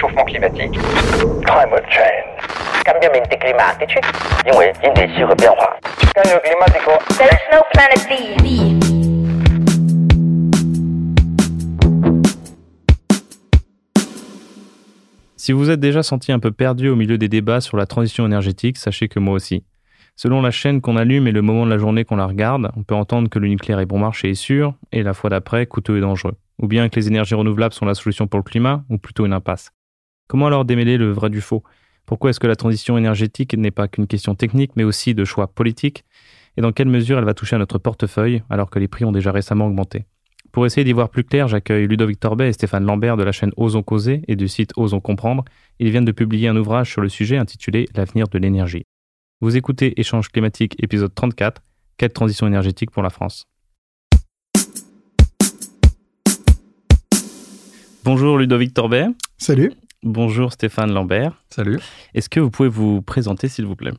réchauffement climatique. Climate change. Cambiamenti climatici. Cambio climatico. There's no planet B. Si vous êtes déjà senti un peu perdu au milieu des débats sur la transition énergétique, sachez que moi aussi. Selon la chaîne qu'on allume et le moment de la journée qu'on la regarde, on peut entendre que le nucléaire est bon marché et sûr, et la fois d'après, coûteux et dangereux. Ou bien que les énergies renouvelables sont la solution pour le climat, ou plutôt une impasse. Comment alors démêler le vrai du faux? Pourquoi est-ce que la transition énergétique n'est pas qu'une question technique, mais aussi de choix politique Et dans quelle mesure elle va toucher à notre portefeuille, alors que les prix ont déjà récemment augmenté? Pour essayer d'y voir plus clair, j'accueille Ludovic Torbet et Stéphane Lambert de la chaîne Osons Causer et du site Osons Comprendre. Ils viennent de publier un ouvrage sur le sujet intitulé L'avenir de l'énergie. Vous écoutez Échange climatique épisode 34, Quelle transition énergétique pour la France Bonjour Ludovic Torbet. Salut. Bonjour Stéphane Lambert. Salut. Est-ce que vous pouvez vous présenter s'il vous plaît?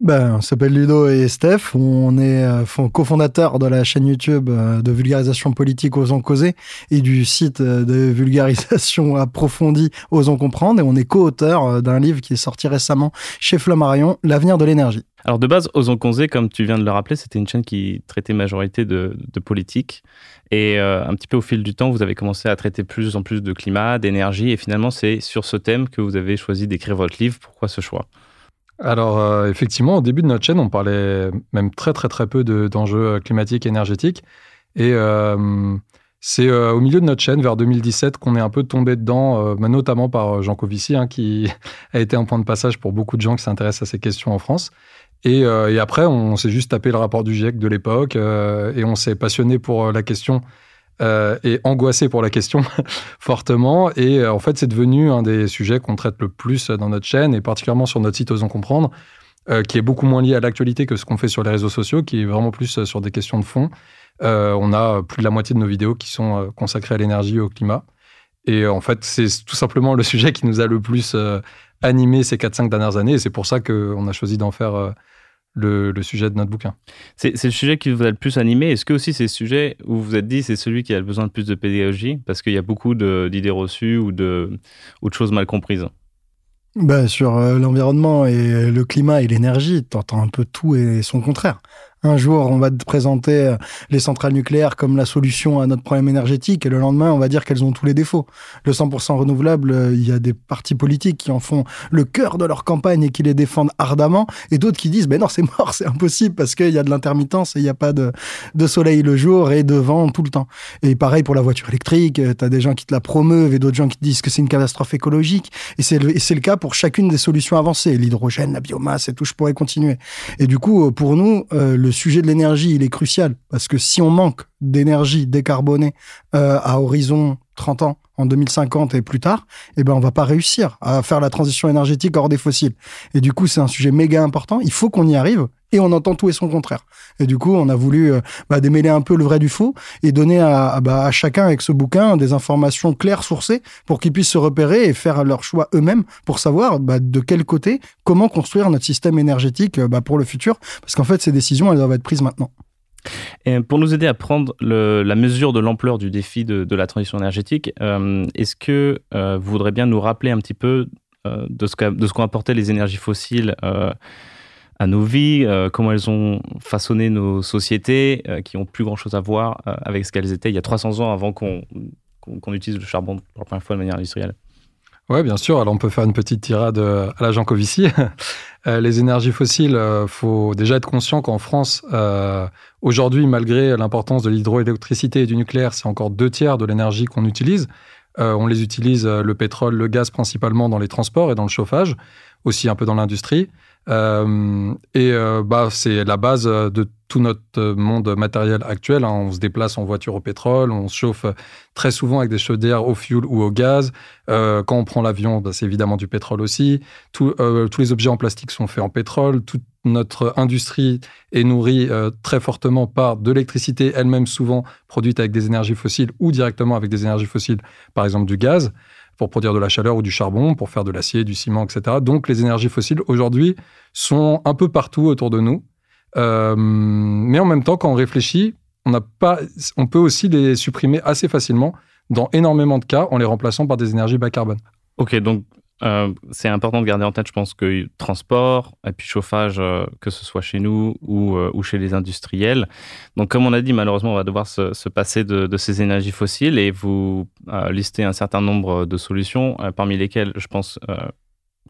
Ben, on s'appelle Ludo et Steph. On est euh, fond- cofondateurs de la chaîne YouTube euh, de vulgarisation politique Osons Causer et du site euh, de vulgarisation approfondie Osons Comprendre. Et on est co-auteur euh, d'un livre qui est sorti récemment chez Flammarion, L'avenir de l'énergie. Alors de base, Osons Causer, comme tu viens de le rappeler, c'était une chaîne qui traitait majorité de, politique. Et euh, un petit peu au fil du temps, vous avez commencé à traiter plus en plus de climat, d'énergie. Et finalement, c'est sur ce thème que vous avez choisi d'écrire votre livre. Pourquoi ce choix? Alors, euh, effectivement, au début de notre chaîne, on parlait même très, très, très peu de- d'enjeux climatiques et énergétiques. Et euh, c'est euh, au milieu de notre chaîne, vers 2017, qu'on est un peu tombé dedans, euh, bah, notamment par euh, Jean Covici, hein, qui a été un point de passage pour beaucoup de gens qui s'intéressent à ces questions en France. Et, et après, on s'est juste tapé le rapport du GIEC de l'époque et on s'est passionné pour la question et angoissé pour la question fortement. Et en fait, c'est devenu un des sujets qu'on traite le plus dans notre chaîne et particulièrement sur notre site Osons Comprendre, qui est beaucoup moins lié à l'actualité que ce qu'on fait sur les réseaux sociaux, qui est vraiment plus sur des questions de fond. Euh, on a plus de la moitié de nos vidéos qui sont euh, consacrées à l'énergie et au climat. Et euh, en fait, c'est tout simplement le sujet qui nous a le plus euh, animé ces 4-5 dernières années. Et c'est pour ça qu'on a choisi d'en faire euh, le, le sujet de notre bouquin. C'est le sujet qui vous a le plus animé. Est-ce que aussi c'est le sujet où vous vous êtes dit c'est celui qui a le besoin de plus de pédagogie? Parce qu'il y a beaucoup d'idées reçues ou de, ou de choses mal comprises. Ben, sur euh, l'environnement et le climat et l'énergie, t'entends un peu tout et son contraire. Un jour, on va te présenter euh, les centrales nucléaires comme la solution à notre problème énergétique, et le lendemain, on va dire qu'elles ont tous les défauts. Le 100% renouvelable, euh, il y a des partis politiques qui en font le cœur de leur campagne et qui les défendent ardemment, et d'autres qui disent, ben non, c'est mort, c'est impossible, parce qu'il y a de l'intermittence et il n'y a pas de, soleil le jour et de vent tout le temps. Et pareil pour la voiture électrique, tu as des gens qui te la promeuvent et d'autres gens qui te disent que c'est une catastrophe écologique. Et c'est le, cas pour chacune des solutions avancées, l'hydrogène, la biomasse et tout, je pourrais continuer. Et du coup, euh, pour nous, euh, le sujet de l'énergie, il est crucial, parce que si on manque d'énergie décarbonée euh, à horizon 30 ans, en 2050 et plus tard, eh ben on va pas réussir à faire la transition énergétique hors des fossiles. Et du coup, c'est un sujet méga important. Il faut qu'on y arrive. Et on entend tout et son contraire. Et du coup, on a voulu euh, bah, démêler un peu le vrai du faux et donner bah, à chacun avec ce bouquin des informations claires, sourcées, pour qu'ils puissent se repérer et faire leur choix eux-mêmes pour savoir bah, de quel côté, comment construire notre système énergétique euh, pour le futur. Parce qu'en fait, ces décisions, elles doivent être prises maintenant. Et pour nous aider à prendre la mesure de l'ampleur du défi de, la transition énergétique, euh, est-ce que vous voudrez bien nous rappeler un petit peu de ce qu'ont apporté les énergies fossiles à nos vies, euh, comment elles ont façonné nos sociétés, euh, qui ont plus grand-chose à voir euh, avec ce qu'elles étaient il y a 300 ans avant qu'on qu'on utilise le charbon pour la première fois de manière industrielle Ouais, bien sûr. Alors, on peut faire une petite tirade à la Jean Covici. Euh, les énergies fossiles, euh, faut déjà être conscient qu'en France, aujourd'hui, malgré l'importance de l'hydroélectricité et du nucléaire, c'est encore deux tiers de l'énergie qu'on utilise. On les utilise, le pétrole, le gaz, principalement dans les transports et dans le chauffage, aussi un peu dans l'industrie. Euh, et euh, bah, c'est la base euh, de tout notre monde matériel actuel. hein. On se déplace en voiture au pétrole, on se chauffe très souvent avec des chaudières au fuel ou au gaz. Quand on prend l'avion, bah, c'est évidemment du pétrole aussi. Tous les objets en plastique sont faits en pétrole. Toute notre industrie est nourrie très fortement par de l'électricité, elle-même souvent produite avec des énergies fossiles ou directement avec des énergies fossiles, par exemple du gaz, pour produire de la chaleur ou du charbon, pour faire de l'acier, du ciment, etc. Donc les énergies fossiles, aujourd'hui, sont un peu partout autour de nous. Euh, mais en même temps, quand on réfléchit, on, pas, on peut aussi les supprimer assez facilement dans énormément de cas en les remplaçant par des énergies bas carbone. Ok, donc euh, c'est important de garder en tête, je pense, que transport et puis chauffage, euh, que ce soit chez nous ou, euh, ou, chez les industriels. Donc, comme on a dit, malheureusement, on va devoir se, se passer de, ces énergies fossiles et vous listez un certain nombre de solutions, parmi lesquelles, je pense,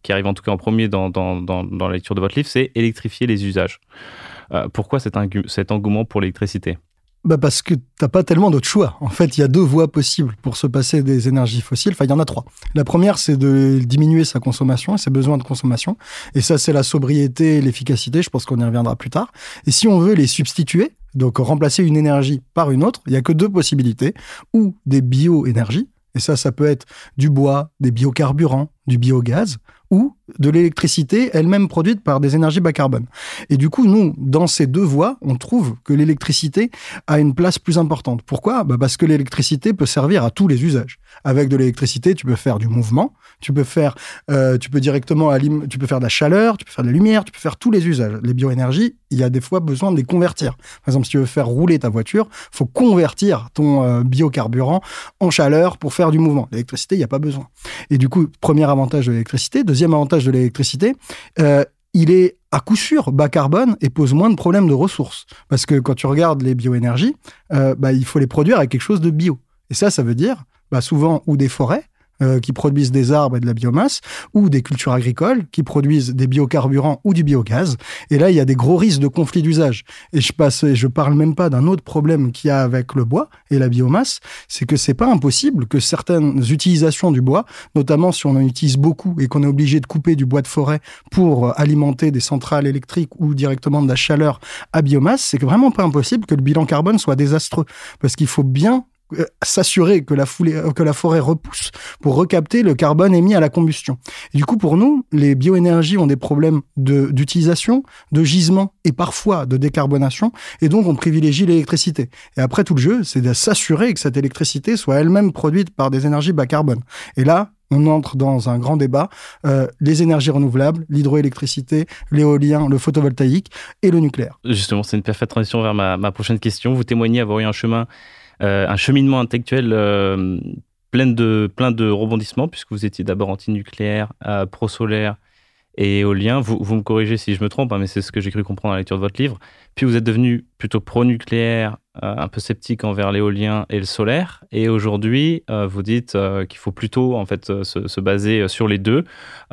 qui arrive en tout cas en premier dans, la lecture de votre livre, c'est électrifier les usages. pourquoi cet engouement pour l'électricité? Bah parce que t'as pas tellement d'autres choix. En fait, il y a deux voies possibles pour se passer des énergies fossiles. Enfin, il y en a trois. La première, c'est de diminuer sa consommation et ses besoins de consommation. Et ça, c'est la sobriété et l'efficacité. Je pense qu'on y reviendra plus tard. Et si on veut les substituer, donc remplacer une énergie par une autre, il y a que deux possibilités. Ou des bioénergies. Et ça, ça peut être du bois, des biocarburants, du biogaz, ou de l'électricité elle-même produite par des énergies bas carbone. Et du coup, nous, dans ces deux voies, on trouve que l'électricité a une place plus importante. Pourquoi? Bah Parce que l'électricité peut servir à tous les usages. Avec de l'électricité, tu peux faire du mouvement, tu peux faire, euh, tu peux directement, tu peux faire de la chaleur, tu peux faire de la lumière, tu peux faire tous les usages. Les bioénergies, il y a des fois besoin de les convertir. Par exemple, si tu veux faire rouler ta voiture, faut convertir ton euh, biocarburant en chaleur pour faire du mouvement. L'électricité, il n'y a pas besoin. Et du coup, premier avantage de l'électricité. Deuxième avantage de l'électricité, euh, il est à coup sûr bas carbone et pose moins de problèmes de ressources. Parce que quand tu regardes les bioénergies, euh, bah, il faut les produire avec quelque chose de bio. Et ça, ça veut dire bah, souvent ou des forêts, euh, qui produisent des arbres et de la biomasse, ou des cultures agricoles qui produisent des biocarburants ou du biogaz. Et là, il y a des gros risques de conflit d'usage. Et je passe, je parle même pas d'un autre problème qu'il y a avec le bois et la biomasse, c'est que c'est pas impossible que certaines utilisations du bois, notamment si on en utilise beaucoup et qu'on est obligé de couper du bois de forêt pour alimenter des centrales électriques ou directement de la chaleur à biomasse, c'est vraiment pas impossible que le bilan carbone soit désastreux. Parce qu'il faut bien euh, s'assurer que la, foulée, euh, que la forêt repousse pour recapter le carbone émis à la combustion. Du coup, pour nous, les bioénergies ont des problèmes d'utilisation, de, gisement et parfois de décarbonation, et donc on privilégie l'électricité. Et après, tout le jeu, c'est de s'assurer que cette électricité soit elle-même produite par des énergies bas carbone. Et là, on entre dans un grand débat, euh, les énergies renouvelables, l'hydroélectricité, l'éolien, le photovoltaïque et le nucléaire. Justement, c'est une parfaite transition vers ma, ma prochaine question. Vous témoignez avoir eu un chemin euh, un cheminement intellectuel euh, plein de, plein de rebondissements, puisque vous étiez d'abord anti-nucléaire, euh, pro-solaire et éolien. Vous, vous, me corrigez si je me trompe, hein, mais c'est ce que j'ai cru comprendre à la lecture de votre livre. Puis vous êtes devenu plutôt pro-nucléaire, un peu sceptique envers l'éolien et le solaire. Et aujourd'hui, vous dites qu'il faut plutôt en fait se, se baser sur les deux.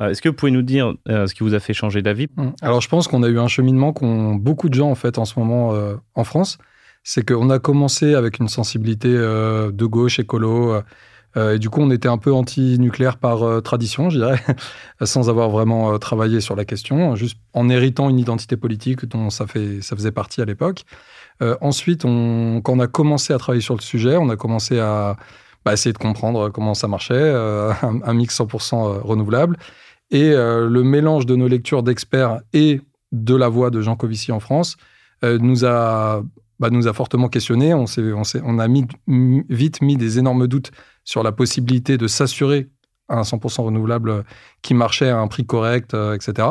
Est-ce que vous pouvez nous dire ce qui vous a fait changer d'avis? Mmh. Alors je pense qu'on a eu un cheminement qu'ont beaucoup de gens en fait en ce moment en France c'est qu'on a commencé avec une sensibilité euh, de gauche, écolo, euh, euh, et du coup on était un peu anti-nucléaire par tradition, je dirais, sans avoir vraiment travaillé sur la question, juste en héritant une identité politique dont ça, fait, ça faisait partie à l'époque. ensuite, quand on a commencé à travailler sur le sujet, on a commencé à bah, essayer de comprendre comment ça marchait, un, un, mix 100% renouvelable. Et le mélange de nos lectures d'experts et de la voix de Jean Covici en France nous a bah, nous a fortement questionné. On, on, on, a mis, vite mis des énormes doutes sur la possibilité de s'assurer un 100% renouvelable qui marchait à un prix correct, euh, etc.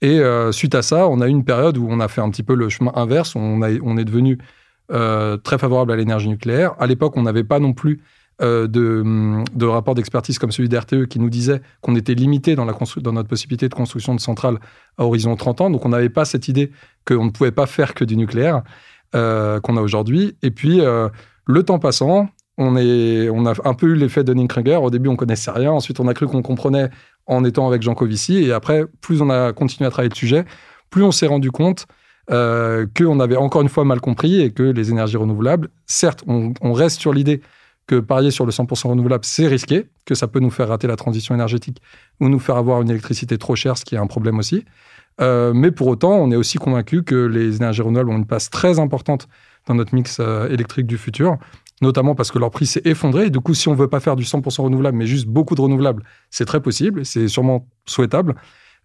Et euh, suite à ça, on a eu une période où on a fait un petit peu le chemin inverse. On, a, on est devenu euh, très favorable à l'énergie nucléaire. À l'époque, on n'avait pas non plus de, de, rapport d'expertise comme celui d'RTE qui nous disait qu'on était limité dans, dans notre possibilité de construction de centrales à horizon 30 ans. Donc, on n'avait pas cette idée qu'on ne pouvait pas faire que du nucléaire. Euh, qu'on a aujourd'hui. Et puis, euh, le temps passant, on, est, on a un peu eu l'effet de Dunning-Kruger. Au début, on connaissait rien. Ensuite, on a cru qu'on comprenait en étant avec Jean Covici. Et après, plus on a continué à travailler le sujet, plus on s'est rendu compte euh, qu'on avait encore une fois mal compris et que les énergies renouvelables, certes, on, on reste sur l'idée que parier sur le 100% renouvelable, c'est risqué, que ça peut nous faire rater la transition énergétique ou nous faire avoir une électricité trop chère, ce qui est un problème aussi. Euh, mais pour autant, on est aussi convaincu que les énergies renouvelables ont une place très importante dans notre mix euh, électrique du futur, notamment parce que leur prix s'est effondré. Et du coup, si on ne veut pas faire du 100% renouvelable, mais juste beaucoup de renouvelables, c'est très possible, c'est sûrement souhaitable.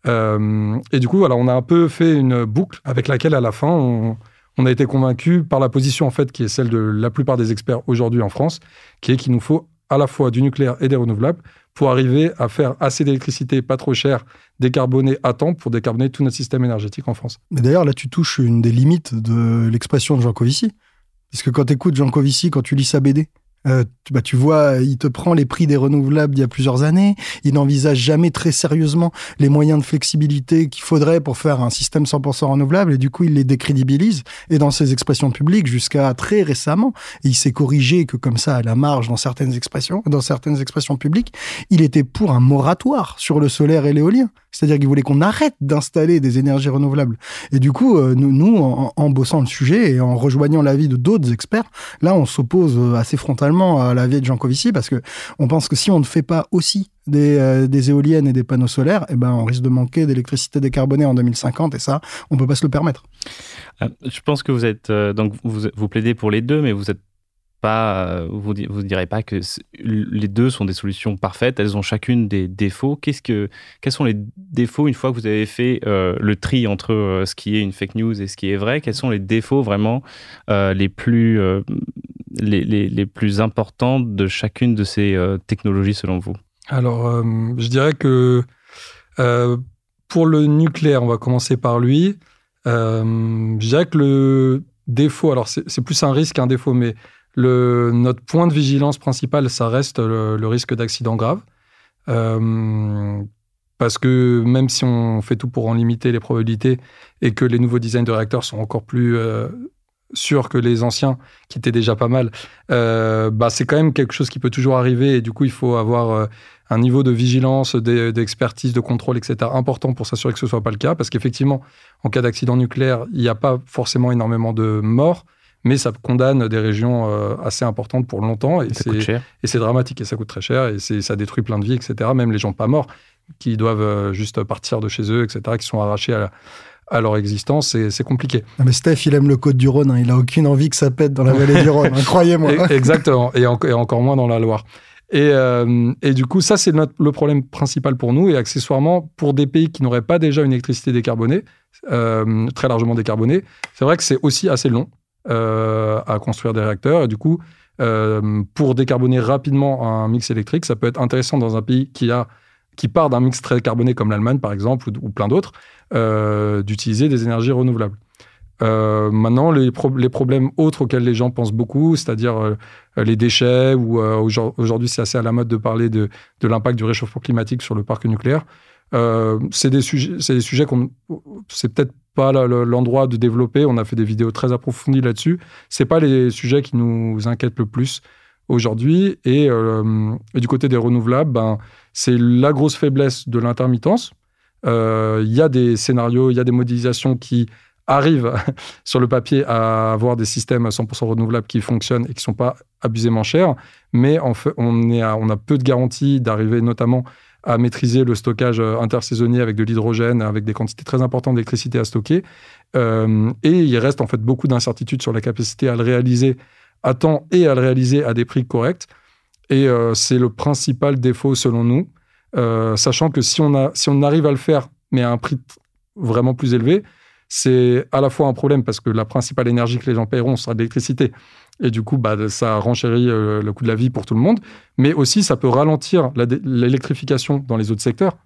Euh, et du coup, on a un peu fait une boucle avec laquelle, à la fin, on, on a été convaincu par la position en fait qui est celle de la plupart des experts aujourd'hui en France, qui est qu'il nous faut à la fois du nucléaire et des renouvelables pour arriver à faire assez d'électricité pas trop chère, décarbonée à temps pour décarboner tout notre système énergétique en France. Mais d'ailleurs, là, tu touches une des limites de l'expression de Jean Covici. Parce que quand tu écoutes Jean Covici, quand tu lis sa BD, Euh, tu, bah, tu vois, il te prend les prix des renouvelables d'il y a plusieurs années. Il n'envisage jamais très sérieusement les moyens de flexibilité qu'il faudrait pour faire un système 100% renouvelable. Et du coup, il les décrédibilise. Et dans ses expressions publiques, jusqu'à très récemment, il s'est corrigé que comme ça, à la marge, dans certaines expressions, dans certaines expressions publiques, il était pour un moratoire sur le solaire et l'éolien. C'est-à-dire qu'il voulait qu'on arrête d'installer des énergies renouvelables. Et du coup, euh, nous, en, en, bossant le sujet et en rejoignant l'avis de d'autres experts, là, on s'oppose euh, assez frontalement à l'avis de Jean Covici parce que on pense que si on ne fait pas aussi des, euh, des éoliennes et des panneaux solaires, eh ben, on risque de manquer d'électricité décarbonée en 2050 et ça, on peut pas se le permettre. Je pense que vous êtes donc vous, vous plaidez pour les deux, mais vous êtes pas, euh, vous ne direz pas que les deux sont des solutions parfaites, elles ont chacune des défauts. Que, quels sont les défauts une fois que vous avez fait euh, le tri entre euh, ce qui est une fake news et ce qui est vrai? Quels sont les défauts vraiment les, plus, les, les, les, plus importants de chacune de ces technologies selon vous? Alors, je dirais que pour le nucléaire, on va commencer par lui. je dirais que le défaut, alors c'est plus un risque qu'un défaut, mais notre point de vigilance principal, ça reste le, risque d'accident grave. Euh, parce que même si on fait tout pour en limiter les probabilités et que les nouveaux designs de réacteurs sont encore plus euh, sûrs que les anciens, qui étaient déjà pas mal, euh, bah c'est quand même quelque chose qui peut toujours arriver et du coup il faut avoir un niveau de vigilance, d'expertise, de contrôle, etc. important pour s'assurer que ce soit pas le cas. Parce qu'effectivement, en cas d'accident nucléaire, il n'y a pas forcément énormément de morts mais ça condamne des régions euh, assez importantes pour longtemps. Et c'est dramatique et ça coûte très cher et ça détruit plein de vies, etc. Même les gens pas morts qui doivent euh, juste partir de chez eux, etc., qui sont arrachés à, leur existence, c'est compliqué. mais Steph, il aime le Côte du Rhône, hein. il a aucune envie que ça pète dans la vallée du Rhône, hein, croyez-moi. Exactement, et, encore moins dans la Loire. Et, euh, et, du coup, ça, c'est le problème principal pour nous. Et accessoirement, pour des pays qui n'auraient pas déjà une électricité décarbonée, très largement décarbonée, c'est vrai que c'est aussi assez long. Euh, à construire des réacteurs. Et du coup, euh, pour décarboner rapidement un mix électrique, ça peut être intéressant dans un pays qui, a, qui part d'un mix très carboné comme l'Allemagne, par exemple, ou, plein d'autres, euh, d'utiliser des énergies renouvelables. maintenant, les, problèmes autres auxquels les gens pensent beaucoup, c'est-à-dire les déchets, ou aujourd'hui c'est assez à la mode de parler de, de l'impact du réchauffement climatique sur le parc nucléaire, c'est des sujets, c'est des sujets qu'on, c'est peut-être l'endroit de développer. On a fait des vidéos très approfondies là-dessus. C'est pas les sujets qui nous inquiètent le plus aujourd'hui. Et, euh, du côté des renouvelables, ben, c'est la grosse faiblesse de l'intermittence. Euh, il y a des scénarios, il y a des modélisations qui arrivent sur le papier à avoir des systèmes à 100% renouvelables qui fonctionnent et qui sont pas abusément chers, mais on, on a peu de garanties d'arriver notamment à maîtriser le stockage euh, intersaisonnier avec de l'hydrogène, avec des quantités très importantes d'électricité à stocker. Euh, et il reste en fait beaucoup d'incertitudes sur la capacité à le réaliser à temps et à le réaliser à des prix corrects. Et euh, c'est le principal défaut selon nous, sachant que si on, a, si on arrive à le faire, mais à un prix vraiment plus élevé, c'est à la fois un problème parce que la principale énergie que les gens paieront sera de l'électricité. Et du coup, bah, ça renchérit euh, le coût de la vie pour tout le monde. Mais aussi, ça peut ralentir l'électrification dans les autres secteurs.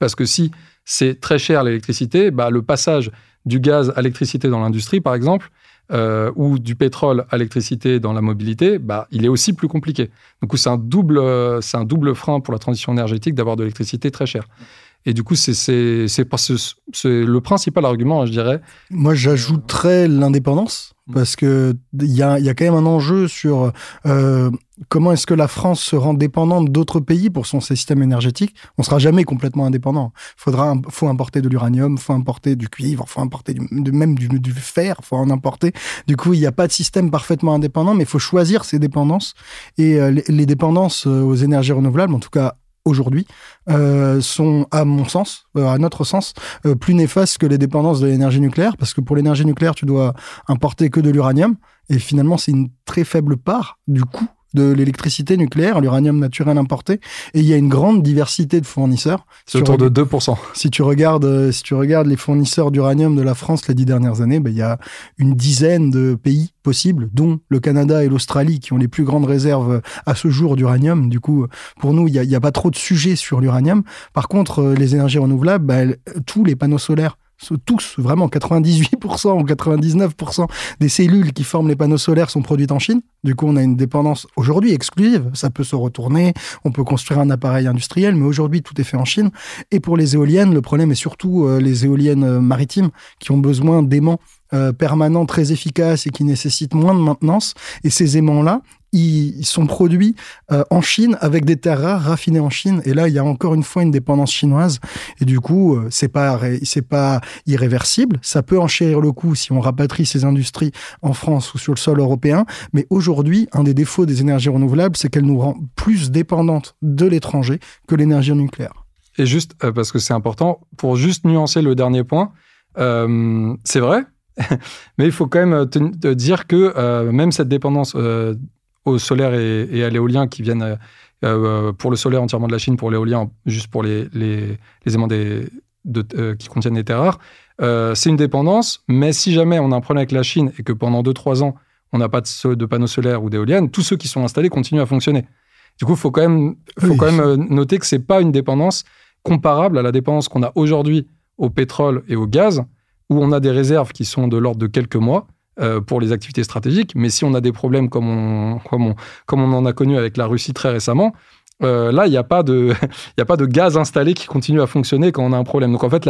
Parce que si c'est très cher l'électricité, bah, le passage du gaz à l'électricité dans l'industrie, par exemple, euh, ou du pétrole à l'électricité dans la mobilité, bah, il est aussi plus compliqué. Donc, c'est un, double, c'est un double frein pour la transition énergétique d'avoir de l'électricité très chère. Et du coup, c'est le principal argument, hein, je dirais. Moi, j'ajouterais l'indépendance. Mm. parce que il y a, y a, quand même un enjeu sur euh, comment est-ce que la France se rend dépendante d'autres pays pour son système énergétique. On sera jamais complètement indépendant. Faudra, faut importer de l'uranium, faut importer du cuivre, faut importer du, même du, du, fer, faut en importer. Du coup, il n'y a pas de système parfaitement indépendant, mais il faut choisir ses dépendances et euh, les, les, dépendances euh, aux énergies renouvelables, en tout cas aujourd'hui euh, sont, à mon sens, euh, à notre sens, euh, plus néfastes que les dépendances de l'énergie nucléaire, parce que pour l'énergie nucléaire, tu dois importer que de l'uranium, et finalement, c'est une très faible part du coût de l'électricité nucléaire, l'uranium naturel importé, et il y a une grande diversité de fournisseurs. C'est autour de 2%. Si tu regardes, euh, si tu regardes les fournisseurs d'uranium de la France les dix dernières années, ben, il y a une dizaine de pays possibles, dont le Canada et l'Australie, qui ont les plus grandes réserves à ce jour d'uranium. Du coup, pour nous, il n'y a, a, pas trop de sujets sur l'uranium. Par contre, euh, les énergies renouvelables, ben, tous les panneaux solaires tous, vraiment 98% ou 99% des cellules qui forment les panneaux solaires sont produites en Chine. Du coup, on a une dépendance aujourd'hui exclusive. Ça peut se retourner, on peut construire un appareil industriel, mais aujourd'hui, tout est fait en Chine. Et pour les éoliennes, le problème est surtout euh, les éoliennes euh, maritimes qui ont besoin d'aimants euh, permanents très efficaces et qui nécessitent moins de maintenance. Et ces aimants-là, ils sont produits euh, en Chine avec des terres rares raffinées en Chine. Et là, il y a encore une fois une dépendance chinoise. Et du coup, euh, c'est pas c'est pas irréversible. Ça peut enchérir le coût si on rapatrie ces industries en France ou sur le sol européen. Mais aujourd'hui, un des défauts des énergies renouvelables, c'est qu'elles nous rendent plus dépendantes de l'étranger que l'énergie nucléaire. Et juste euh, parce que c'est important, pour juste nuancer le dernier point, c'est vrai, mais il faut quand même te dire que même cette dépendance au solaire et, à l'éolien qui viennent euh, euh, pour le solaire entièrement de la Chine, pour l'éolien juste pour les, les, aimants des, euh, qui contiennent des terres rares. c'est une dépendance, mais si jamais on a un problème avec la Chine et que pendant 2-3 ans, on n'a pas de, de, panneaux solaires ou d'éoliennes, tous ceux qui sont installés continuent à fonctionner. Du coup, il faut quand même, faut quand même noter que ce n'est pas une dépendance comparable à la dépendance qu'on a aujourd'hui au pétrole et au gaz, où on a des réserves qui sont de l'ordre de quelques mois, pour les activités stratégiques. Mais si on a des problèmes comme on, comme on, en a connu avec la Russie très récemment, euh, là, il n'y a, pas de, a pas de gaz installé qui continue à fonctionner quand on a un problème. Donc en fait,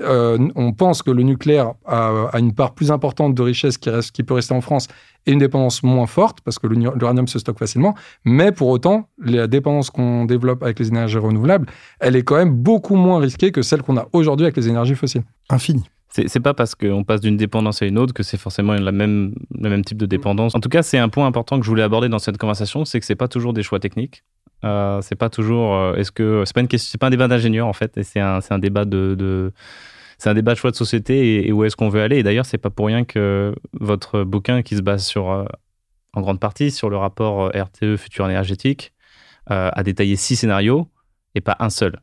euh, on pense que le nucléaire a, une part plus importante de richesse qui, reste, qui peut rester en France et une dépendance moins forte, parce que l'uranium se stocke facilement. Mais pour autant, la dépendance qu'on développe avec les énergies renouvelables, elle est quand même beaucoup moins risquée que celle qu'on a aujourd'hui avec les énergies fossiles. Infini. C'est pas parce qu'on passe d'une dépendance à une autre que c'est forcément la même, le même type de dépendance. En tout cas, c'est un point important que je voulais aborder dans cette conversation, c'est que c'est pas toujours des choix techniques. Euh, c'est pas toujours. Euh, est-ce que c'est pas une question, pas un débat d'ingénieur en fait, c'est un, un, débat de, de c'est un débat de choix de société et, où est-ce qu'on veut aller. Et d'ailleurs, c'est pas pour rien que votre bouquin, qui se base sur, euh, en grande partie sur le rapport euh, RTE futur énergétique, a détaillé six scénarios et pas un seul.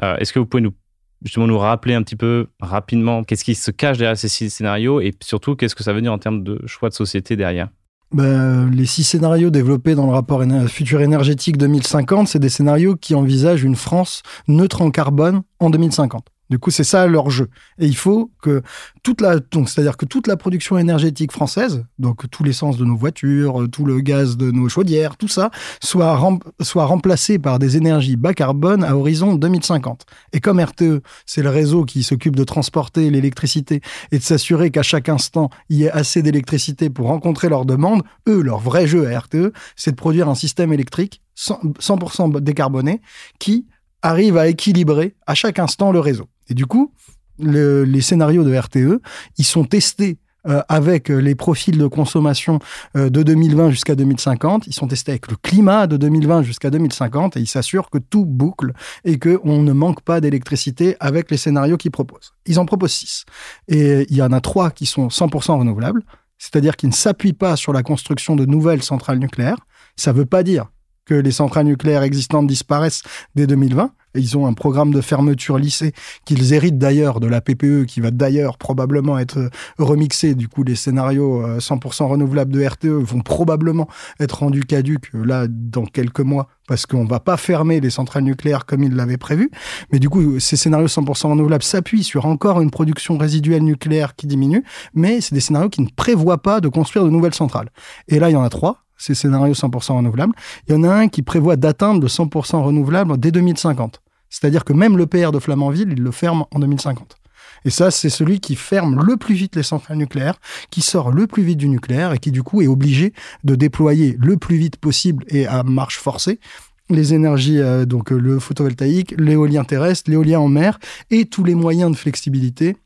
est-ce que vous pouvez nous justement nous rappeler un petit peu rapidement qu'est-ce qui se cache derrière ces six scénarios et surtout qu'est-ce que ça veut dire en termes de choix de société derrière ben, les six scénarios développés dans le rapport Futur énergétique 2050, c'est des scénarios qui envisagent une France neutre en carbone en 2050. Du coup, c'est ça leur jeu. Et il faut que toute la, donc c'est-à-dire que toute la production énergétique française, donc tout l'essence de nos voitures, tout le gaz de nos chaudières, tout ça, soit, soit remplacé par des énergies bas carbone à horizon 2050. Et comme RTE, c'est le réseau qui s'occupe de transporter l'électricité et de s'assurer qu'à chaque instant, il y ait assez d'électricité pour rencontrer leurs demandes, eux, leur vrai jeu à RTE, c'est de produire un système électrique 100% décarboné qui arrive à équilibrer à chaque instant le réseau. Et du coup, les scénarios de RTE, ils sont testés euh, avec les profils de consommation euh, de 2020 jusqu'à 2050. Ils sont testés avec le climat de 2020 jusqu'à 2050 et ils s'assurent que tout boucle et qu'on ne manque pas d'électricité avec les scénarios qu'ils proposent. Ils en proposent six. Et il y en a trois qui sont 100% renouvelables, c'est-à-dire qu'ils ne s'appuient pas sur la construction de nouvelles centrales nucléaires. Ça ne veut pas dire que les centrales nucléaires existantes disparaissent dès 2020. ils ont un programme de fermeture lycée qu'ils héritent d'ailleurs de la PPE, qui va d'ailleurs probablement être euh, remixé. Du coup, les scénarios 100% euh, renouvelables de RTE vont probablement être rendus caducs euh, là dans quelques mois parce qu'on va pas fermer les centrales nucléaires comme ils l'avaient prévu. Mais du coup, ces scénarios 100% renouvelables s'appuient sur encore une production résiduelle nucléaire qui diminue, mais c'est des scénarios qui ne prévoient pas de construire de nouvelles centrales. Et là, il y en a trois ces scénarios 100% renouvelables. Il y en a un qui prévoit d'atteindre le 100% renouvelable dès 2050. C'est-à-dire que même le PR de Flamanville, il le ferme en 2050. Et ça, c'est celui qui ferme le plus vite les centrales nucléaires, qui sort le plus vite du nucléaire et qui du coup est obligé de déployer le plus vite possible et à marche forcée les énergies, euh, donc le photovoltaïque, l'éolien terrestre, l'éolien en mer et tous les moyens de flexibilité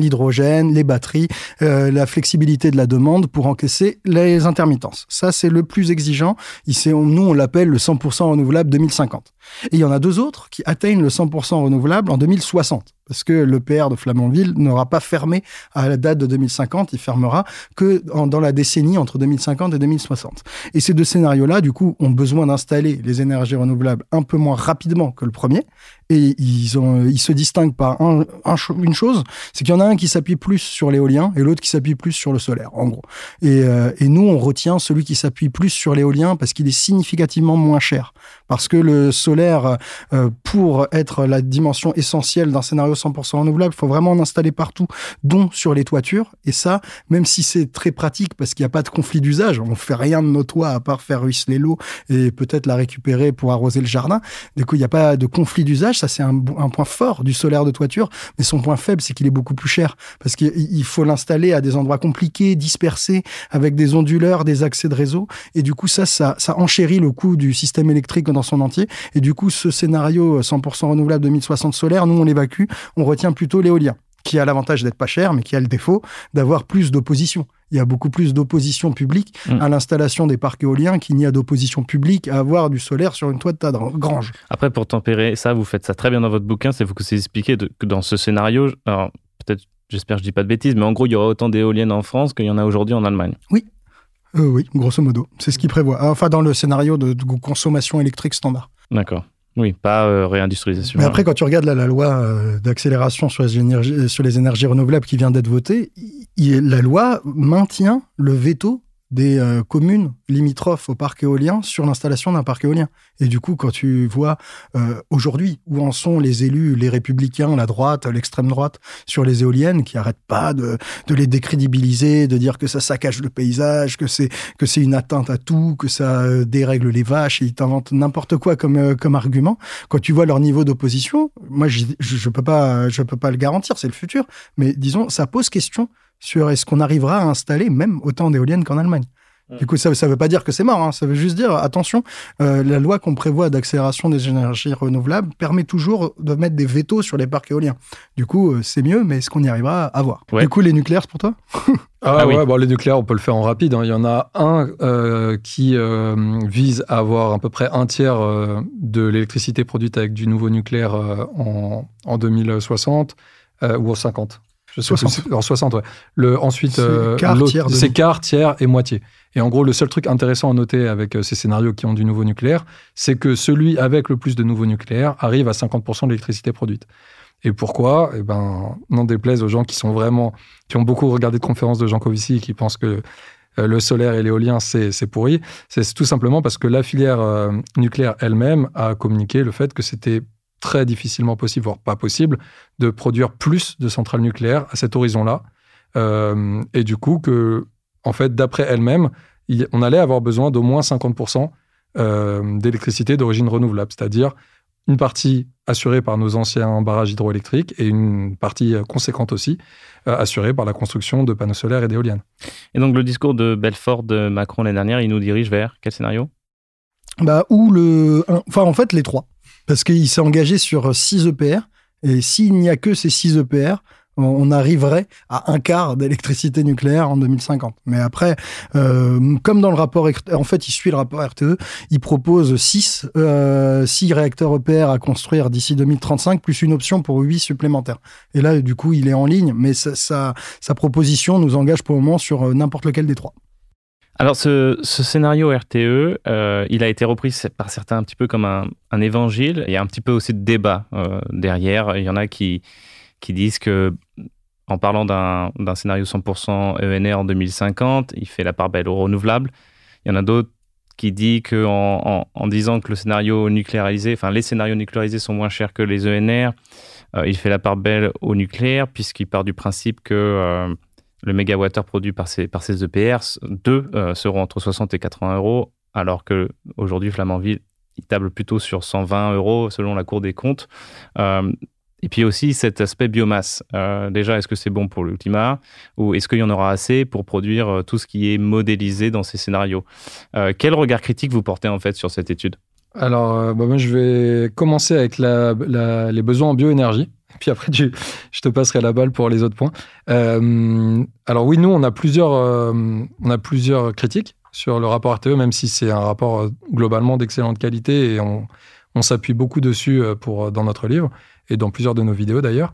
l'hydrogène, les batteries, euh, la flexibilité de la demande pour encaisser les intermittences. Ça, c'est le plus exigeant. Ici, nous, on l'appelle le 100% renouvelable 2050. Et il y en a deux autres qui atteignent le 100% renouvelable en 2060 parce que le PR de Flamanville n'aura pas fermé à la date de 2050, il fermera que dans la décennie entre 2050 et 2060. Et ces deux scénarios-là, du coup, ont besoin d'installer les énergies renouvelables un peu moins rapidement que le premier, et ils, se distinguent par un, une chose, c'est qu'il y en a un qui s'appuie plus sur l'éolien et l'autre qui s'appuie plus sur le solaire, en gros. Et, euh, et nous, on retient celui qui s'appuie plus sur l'éolien parce qu'il est significativement moins cher, parce que le solaire euh, pour être la dimension essentielle d'un scénario 100% renouvelable. Il faut vraiment en installer partout, dont sur les toitures. Et ça, même si c'est très pratique parce qu'il n'y a pas de conflit d'usage, on fait rien de nos toits à part faire ruisseler l'eau et peut-être la récupérer pour arroser le jardin. Du coup, il n'y a pas de conflit d'usage. Ça, c'est un, point fort du solaire de toiture. Mais son point faible, c'est qu'il est beaucoup plus cher parce qu'il faut l'installer à des endroits compliqués, dispersés, avec des onduleurs, des accès de réseau. Et du coup, ça, ça enchérit le coût du système électrique dans son entier. Et du coup, ce scénario 100% renouvelable 2060 solaire, nous, on l'évacue. On retient plutôt l'éolien qui a l'avantage d'être pas cher, mais qui a le défaut d'avoir plus d'opposition. Il y a beaucoup plus d'opposition publique Mm. à l'installation des parcs éoliens qu'il n'y a d'opposition publique à avoir du solaire sur une toit de de grange. Après, pour tempérer ça, vous faites ça très bien dans votre bouquin. C'est vous que c'est expliqué de- que dans ce scénario, alors peut-être, j'espère que je dis pas de bêtises, mais en gros, il y aura autant d'éoliennes en France qu'il y en a aujourd'hui en Allemagne. Euh, oui, grosso modo, c'est ce qu'il prévoit. Enfin, dans le scénario de, de consommation électrique standard. D'accord. Oui, pas euh, réindustrialisation. Mais après, quand tu regardes là, la loi euh, d'accélération sur, les énergies- sur les énergies renouvelables qui vient d'être votée, il- la loi maintient le veto des euh, communes limitrophes au parc éolien sur l'installation d'un parc éolien. Et du coup, quand tu vois euh, aujourd'hui où en sont les élus, les républicains, la droite, l'extrême droite, sur les éoliennes, qui arrêtent pas de, les décrédibiliser, de dire que ça saccage le paysage, que c'est que c'est une atteinte à tout, que ça euh, dérègle les vaches, et ils t'inventent n'importe quoi comme, comme argument. Quand tu vois leur niveau d'opposition, moi, je, je, je peux pas, je peux pas le garantir, c'est le futur. Mais disons, ça pose question sur est-ce qu'on arrivera à installer même autant d'éoliennes qu'en Allemagne. Du coup, ça ne veut pas dire que c'est mort, hein. ça veut juste dire, attention, euh, la loi qu'on prévoit d'accélération des énergies renouvelables permet toujours de mettre des vétos sur les parcs éoliens. Du coup, euh, c'est mieux, mais est-ce qu'on y arrivera à voir? Ouais. Du coup, les nucléaires, c'est pour toi? Ah, Ah oui. ouais, bon, les nucléaires, on peut le faire en rapide. hein. Il y en a un euh, qui euh, vise à avoir à peu près un tiers euh, de l'électricité produite avec du nouveau nucléaire euh, en, en 2060 euh, ou en 50. Je sais 60. plus, en 60, ouais. Le, ensuite, C'est euh, quart, tiers, quart, et moitié. Et en gros, le seul truc intéressant à noter avec euh, ces scénarios qui ont du nouveau nucléaire, c'est que celui avec le plus de nouveau nucléaire arrive à 50% de l'électricité produite. Et pourquoi? Eh ben, n'en déplaise aux gens qui sont vraiment, qui ont beaucoup regardé de conférences de Jean Covici et qui pensent que euh, le solaire et l'éolien, c'est c'est pourri. C'est tout simplement parce que la filière euh, nucléaire elle-même a communiqué le fait que c'était très difficilement possible, voire pas possible, de produire plus de centrales nucléaires à cet horizon-là. Euh, et du coup, que, en fait, d'après elle-même, on allait avoir besoin d'au moins 50% euh, d'électricité d'origine renouvelable, c'est-à-dire une partie assurée par nos anciens barrages hydroélectriques et une partie euh, conséquente aussi euh, assurée par la construction de panneaux solaires et d'éoliennes. Et donc, le discours de Belfort de Macron l'année dernière, il nous dirige vers quel scénario? Bah, Ou le. Enfin, en fait, les trois. Parce qu'il s'est engagé sur 6 EPR. Et s'il n'y a que ces 6 EPR, on- arriverait à un quart d'électricité nucléaire en 2050. Mais après, euh, comme dans le rapport, RT en fait, il suit le rapport RTE, il propose 6 réacteurs EPR à construire d'ici 2035, plus une option pour 8 supplémentaires. Et là, du coup, il est en ligne, mais sa, sa, sa proposition nous engage pour le moment sur euh, n'importe lequel des trois. Alors, ce, scénario RTE, euh, il a été repris par certains un petit peu comme un, évangile. Il y a un petit peu aussi de débat euh, derrière. Il y en a qui, qui disent que, en parlant d'un scénario 100% ENR en 2050, il fait la part belle au renouvelable. Il y en a d'autres qui disent qu'en en, disant que le scénario nucléarisé, enfin les scénarios nucléarisés sont moins chers que les ENR, euh, il fait la part belle au nucléaire puisqu'il part du principe que le mégawattheure produit par ces, par EPR, deux euh, seront entre 60 et 80 euros, alors que aujourd'hui Flamanville, il table plutôt sur 120 euros selon la Cour des comptes. Euh, et puis aussi cet aspect biomasse. Euh, déjà, est-ce que c'est bon pour le climat ou est-ce qu'il y en aura assez pour produire tout ce qui est modélisé dans ces scénarios? Quel regard critique vous portez en fait sur cette étude? Alors, bah, moi, je vais commencer avec les besoins en bioénergie. Puis après, tu- je te passerai la balle pour les autres points. Euh, alors oui, nous, on a plusieurs, euh, on a plusieurs critiques sur le rapport RTE, même si c'est un rapport euh, globalement d'excellente qualité et on, on s'appuie beaucoup dessus pour, dans notre livre et dans plusieurs de nos vidéos d'ailleurs.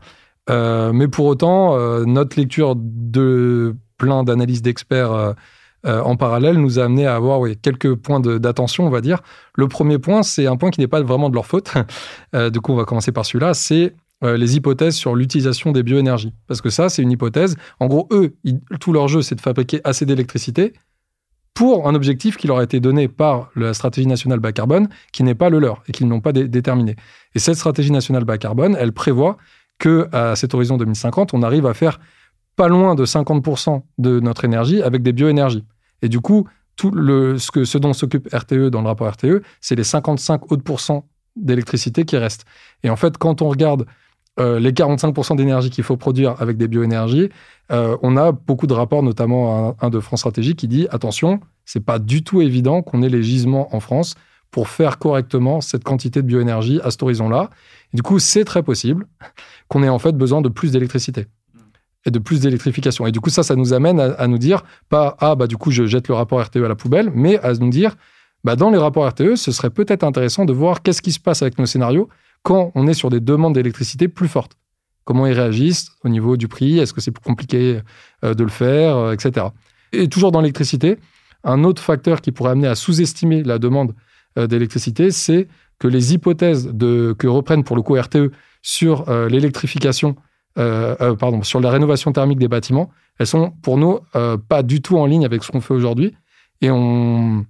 Mais pour autant, notre lecture de plein d'analyses d'experts en parallèle nous a amené à avoir oui, quelques points d'attention, on va dire. Le premier point, c'est un point qui n'est pas vraiment de leur faute. Du coup, on va commencer par celui-là. C'est euh, les hypothèses sur l'utilisation des bioénergies. Parce que ça, c'est une hypothèse. En gros, eux, tout leur jeu, c'est de fabriquer assez d'électricité pour un objectif qui leur a été donné par la stratégie nationale bas carbone, qui n'est pas le leur et qu'ils n'ont pas déterminé. Et cette stratégie nationale bas carbone, elle prévoit que à cet horizon 2050, on arrive à faire pas loin de 50% de notre énergie avec des bioénergies. Et du coup, tout le, ce, que, ce dont s'occupe RTE dans le rapport RTE, c'est les 55 autres d'électricité qui restent. Et en fait, quand on regarde euh, les 45% d'énergie qu'il faut produire avec des bioénergies, euh, on a beaucoup de rapports, notamment un, de France Stratégie, qui dit attention, c'est pas du tout évident qu'on ait les gisements en France pour faire correctement cette quantité de bioénergie à cet horizon-là. Du coup, c'est très possible qu'on ait en fait besoin de plus d'électricité et de plus d'électrification. Et du coup, ça, ça nous amène à, nous dire, pas, ah, bah, du coup, je jette le rapport RTE à la poubelle, mais à nous dire, bah, dans les rapports RTE, ce serait peut-être intéressant de voir qu'est-ce qui se passe avec nos scénarios quand on est sur des demandes d'électricité plus fortes. Comment ils réagissent au niveau du prix Est-ce que c'est plus compliqué euh, de le faire, euh, etc. Et toujours dans l'électricité, un autre facteur qui pourrait amener à sous-estimer la demande euh, d'électricité, c'est que les hypothèses que reprennent pour le coup RTE sur l'électrification pardon, sur la rénovation thermique des bâtiments, elles sont pour nous pas du tout en ligne avec ce qu'on fait aujourd'hui. Et on,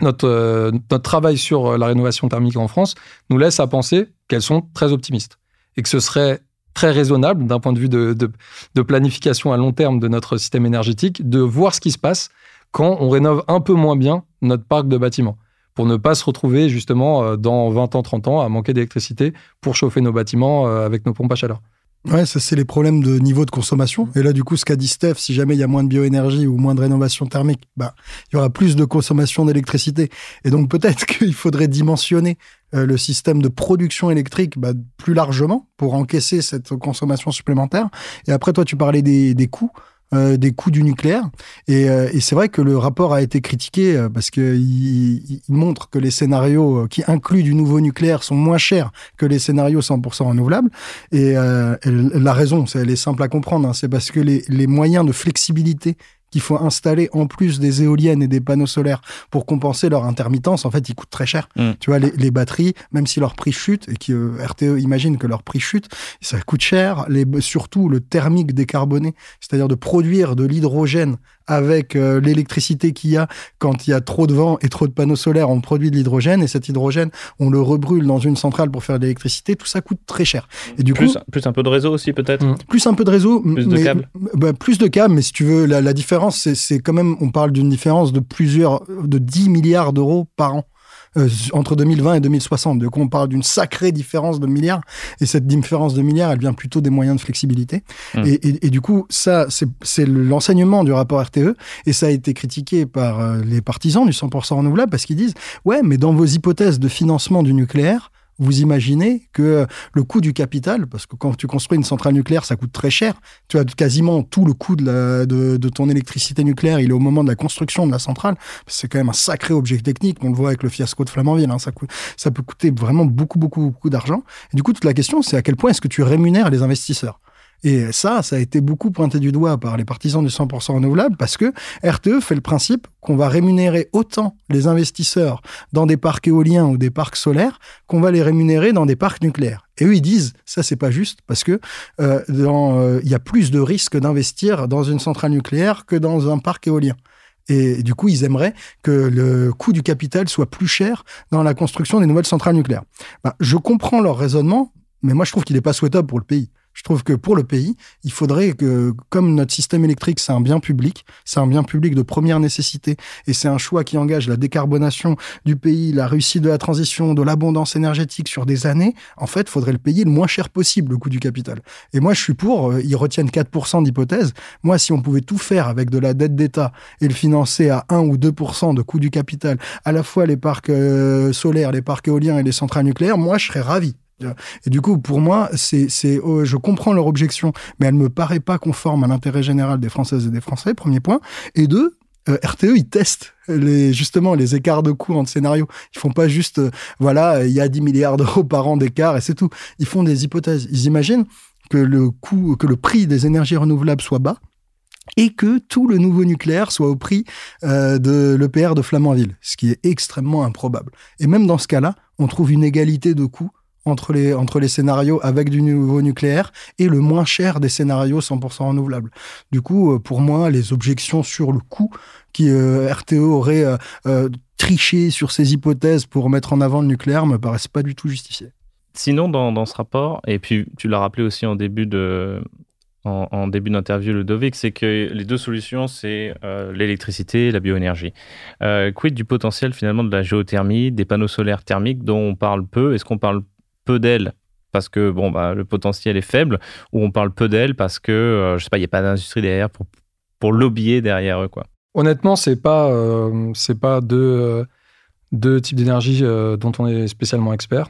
notre, notre travail sur la rénovation thermique en France nous laisse à penser qu'elles sont très optimistes et que ce serait très raisonnable d'un point de vue de, de, de, planification à long terme de notre système énergétique de voir ce qui se passe quand on rénove un peu moins bien notre parc de bâtiments pour ne pas se retrouver justement dans 20 ans, 30 ans à manquer d'électricité pour chauffer nos bâtiments avec nos pompes à chaleur. Ouais, ça c'est les problèmes de niveau de consommation. Et là, du coup, ce qu'a dit Steph, si jamais il y a moins de bioénergie ou moins de rénovation thermique, bah, il y aura plus de consommation d'électricité. Et donc peut-être qu'il faudrait dimensionner euh, le système de production électrique bah, plus largement pour encaisser cette consommation supplémentaire. Et après, toi, tu parlais des, des coûts. Euh, des coûts du nucléaire. Et, euh, et c'est vrai que le rapport a été critiqué euh, parce qu'il il montre que les scénarios qui incluent du nouveau nucléaire sont moins chers que les scénarios 100% renouvelables. Et la raison, elle est simple à comprendre, hein, c'est parce que les, les moyens de flexibilité qu'il faut installer en plus des éoliennes et des panneaux solaires pour compenser leur intermittence, en fait, ils coûtent très cher. Mm. Tu vois, les, batteries, même si leur prix chute, et que euh, RTE imagine que leur prix chute, ça coûte cher. Les, surtout le thermique décarboné, c'est-à-dire de produire de l'hydrogène avec euh, l'électricité qu'il y a quand il y a trop de vent et trop de panneaux solaires, on produit de l'hydrogène et cet hydrogène, on le rebrûle dans une centrale pour faire de l'électricité. Tout ça coûte très cher. Et du plus, coup, plus un peu de réseau aussi peut-être? Mm. Plus un peu de réseau, plus de câbles? Bah, plus de câbles, mais si tu veux, la, la différence, c'est quand même, on parle d'une différence de plusieurs, de 10 milliards d'euros par an. Euh, entre 2020 et 2060. Donc on parle d'une sacrée différence de milliards. Et cette différence de milliards, elle vient plutôt des moyens de flexibilité. Hmm. Et, et, et, du coup, ça, c'est l'enseignement du rapport RTE. Et ça a été critiqué par euh, les partisans du 100% renouvelable parce qu'ils disent, ouais, mais dans vos hypothèses de financement du nucléaire, vous imaginez que le coût du capital, parce que quand tu construis une centrale nucléaire, ça coûte très cher. Tu as quasiment tout le coût de, ton électricité nucléaire, il est au moment de la construction de la centrale. C'est quand même un sacré objet technique. On le voit avec le fiasco de Flamanville. Hein. Ça, ça peut coûter vraiment beaucoup, beaucoup, beaucoup d'argent. Du coup, toute la question, c'est à quel point est-ce que tu rémunères les investisseurs? Et ça, ça a été beaucoup pointé du doigt par les partisans du 100% renouvelable parce que RTE fait le principe qu'on va rémunérer autant les investisseurs dans des parcs éoliens ou des parcs solaires qu'on va les rémunérer dans des parcs nucléaires. Et eux, ils disent, ça, c'est pas juste parce que euh, euh, il y a plus de risques d'investir dans une centrale nucléaire que dans un parc éolien. Et du coup, ils aimeraient que le coût du capital soit plus cher dans la construction des nouvelles centrales nucléaires. Ben, je comprends leur raisonnement, mais moi, je trouve qu'il n'est pas souhaitable pour le pays. Je trouve que pour le pays, il faudrait que, comme notre système électrique, c'est un bien public, c'est un bien public de première nécessité, et c'est un choix qui engage la décarbonation du pays, la réussite de la transition, de l'abondance énergétique sur des années, en fait, il faudrait le payer le moins cher possible, le coût du capital. Et moi, je suis pour, euh, ils retiennent 4% d'hypothèse. Moi, si on pouvait tout faire avec de la dette d'État et le financer à 1 ou 2% de coût du capital, à la fois les parcs euh, solaires, les parcs éoliens et les centrales nucléaires, moi, je serais ravi. Et du coup, pour moi, c'est, c'est, oh, je comprends leur objection, mais elle me paraît pas conforme à l'intérêt général des Françaises et des Français, premier point. Et deux, euh, RTE, ils testent les, justement les écarts de coûts entre scénarios. Ils font pas juste, euh, voilà, il y a 10 milliards d'euros par an d'écart et c'est tout. Ils font des hypothèses. Ils imaginent que le coût, que le prix des énergies renouvelables soit bas et que tout le nouveau nucléaire soit au prix euh, de l'EPR de Flamanville, ce qui est extrêmement improbable. Et même dans ce cas-là, on trouve une égalité de coûts entre les, entre les scénarios avec du nouveau nucléaire et le moins cher des scénarios 100% renouvelables. Du coup, euh, pour moi, les objections sur le coût qui euh, RTE aurait euh, triché sur ces hypothèses pour mettre en avant le nucléaire me paraissent pas du tout justifiées. Sinon, dans, dans ce rapport, et puis tu l'as rappelé aussi en début de, en, début d'interview, Ludovic, c'est que les deux solutions, c'est l'électricité et la bioénergie. quid du potentiel finalement de la géothermie, des panneaux solaires thermiques dont on parle peu? Est-ce qu'on parle peu d'elle parce que bon bah le potentiel est faible ou on parle peu d'elle parce que euh, je sais pas il y a pas d'industrie derrière pour pour lobbyer derrière eux quoi. Honnêtement c'est pas euh, c'est pas deux euh, deux types d'énergie dont on est spécialement expert.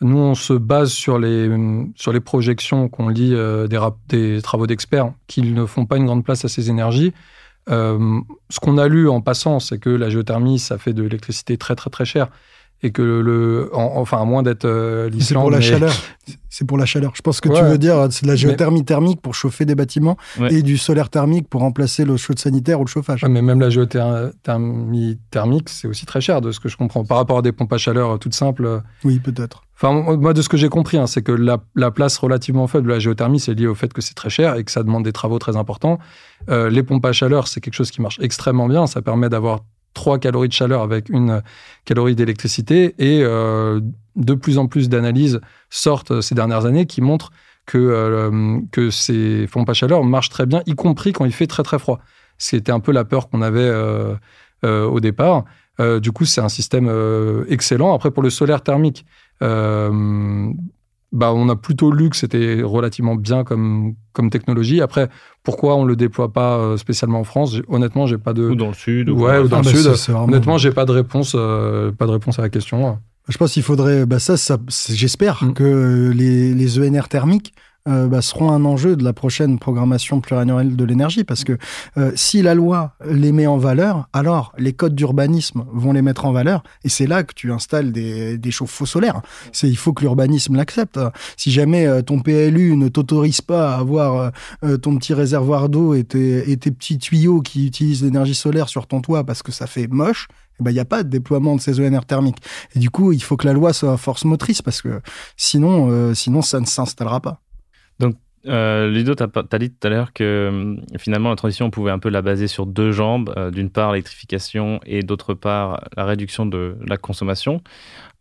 Nous on se base sur les sur les projections qu'on lit des, des travaux d'experts qui ne font pas une grande place à ces énergies. ce qu'on a lu en passant, c'est que la géothermie, ça fait de l'électricité très très très chère et que le, enfin à moins d'être euh, C'est pour la chaleur. C'est pour la chaleur. Je pense que tu veux dire c'est de la géothermie thermique pour chauffer des bâtiments et du solaire thermique pour remplacer le chaude sanitaire ou le chauffage. mais même la géothermie thermique, c'est aussi très cher de ce que je comprends par rapport à des pompes à chaleur euh, toutes simples. Euh. Oui, peut-être. Enfin, moi, de ce que j'ai compris, hein, c'est que la, la, place relativement faible de la géothermie, c'est lié au fait que c'est très cher et que ça demande des travaux très importants. les pompes à chaleur, c'est quelque chose qui marche extrêmement bien. Ça permet d'avoir 3 calories de chaleur avec une calorie d'électricité. Et euh, de plus en plus d'analyses sortent ces dernières années qui montrent que, euh, que ces pompes à chaleur marchent très bien, y compris quand il fait très très froid. C'était un peu la peur qu'on avait euh, au départ. du coup, c'est un système excellent. Après, pour le solaire thermique, bah, on a plutôt lu que c'était relativement bien comme, comme technologie. Après, pourquoi on ne le déploie pas euh, spécialement en France? Honnêtement, j'ai pas de. Ou dans le sud. Ouais, ou, dans le ah, sud. Honnêtement, j'ai pas de réponse, euh, pas de réponse à la question. Je pense qu'il faudrait. Bah ça, ça j'espère mm. que les, les ENR thermiques euh, bah, seront un enjeu de la prochaine programmation pluriannuelle de l'énergie. Parce que euh, si la loi les met en valeur, alors les codes d'urbanisme vont les mettre en valeur. Et c'est là que tu installes des, des chauffe-eau solaires. C'est, il faut que l'urbanisme l'accepte. Si jamais euh, ton PLU ne t'autorise pas à avoir ton petit réservoir d'eau et tes, et tes petits tuyaux qui utilisent l'énergie solaire sur ton toit parce que ça fait moche, il eh n'y ben, a pas de déploiement de ces ENR thermiques. Et du coup, il faut que la loi soit force motrice parce que sinon, sinon ça ne s'installera pas. Donc, euh, Ludo, tu as, dit tout à l'heure que euh, finalement la transition, on pouvait un peu la baser sur deux jambes. Euh, d'une part, l'électrification et d'autre part, la réduction de la consommation.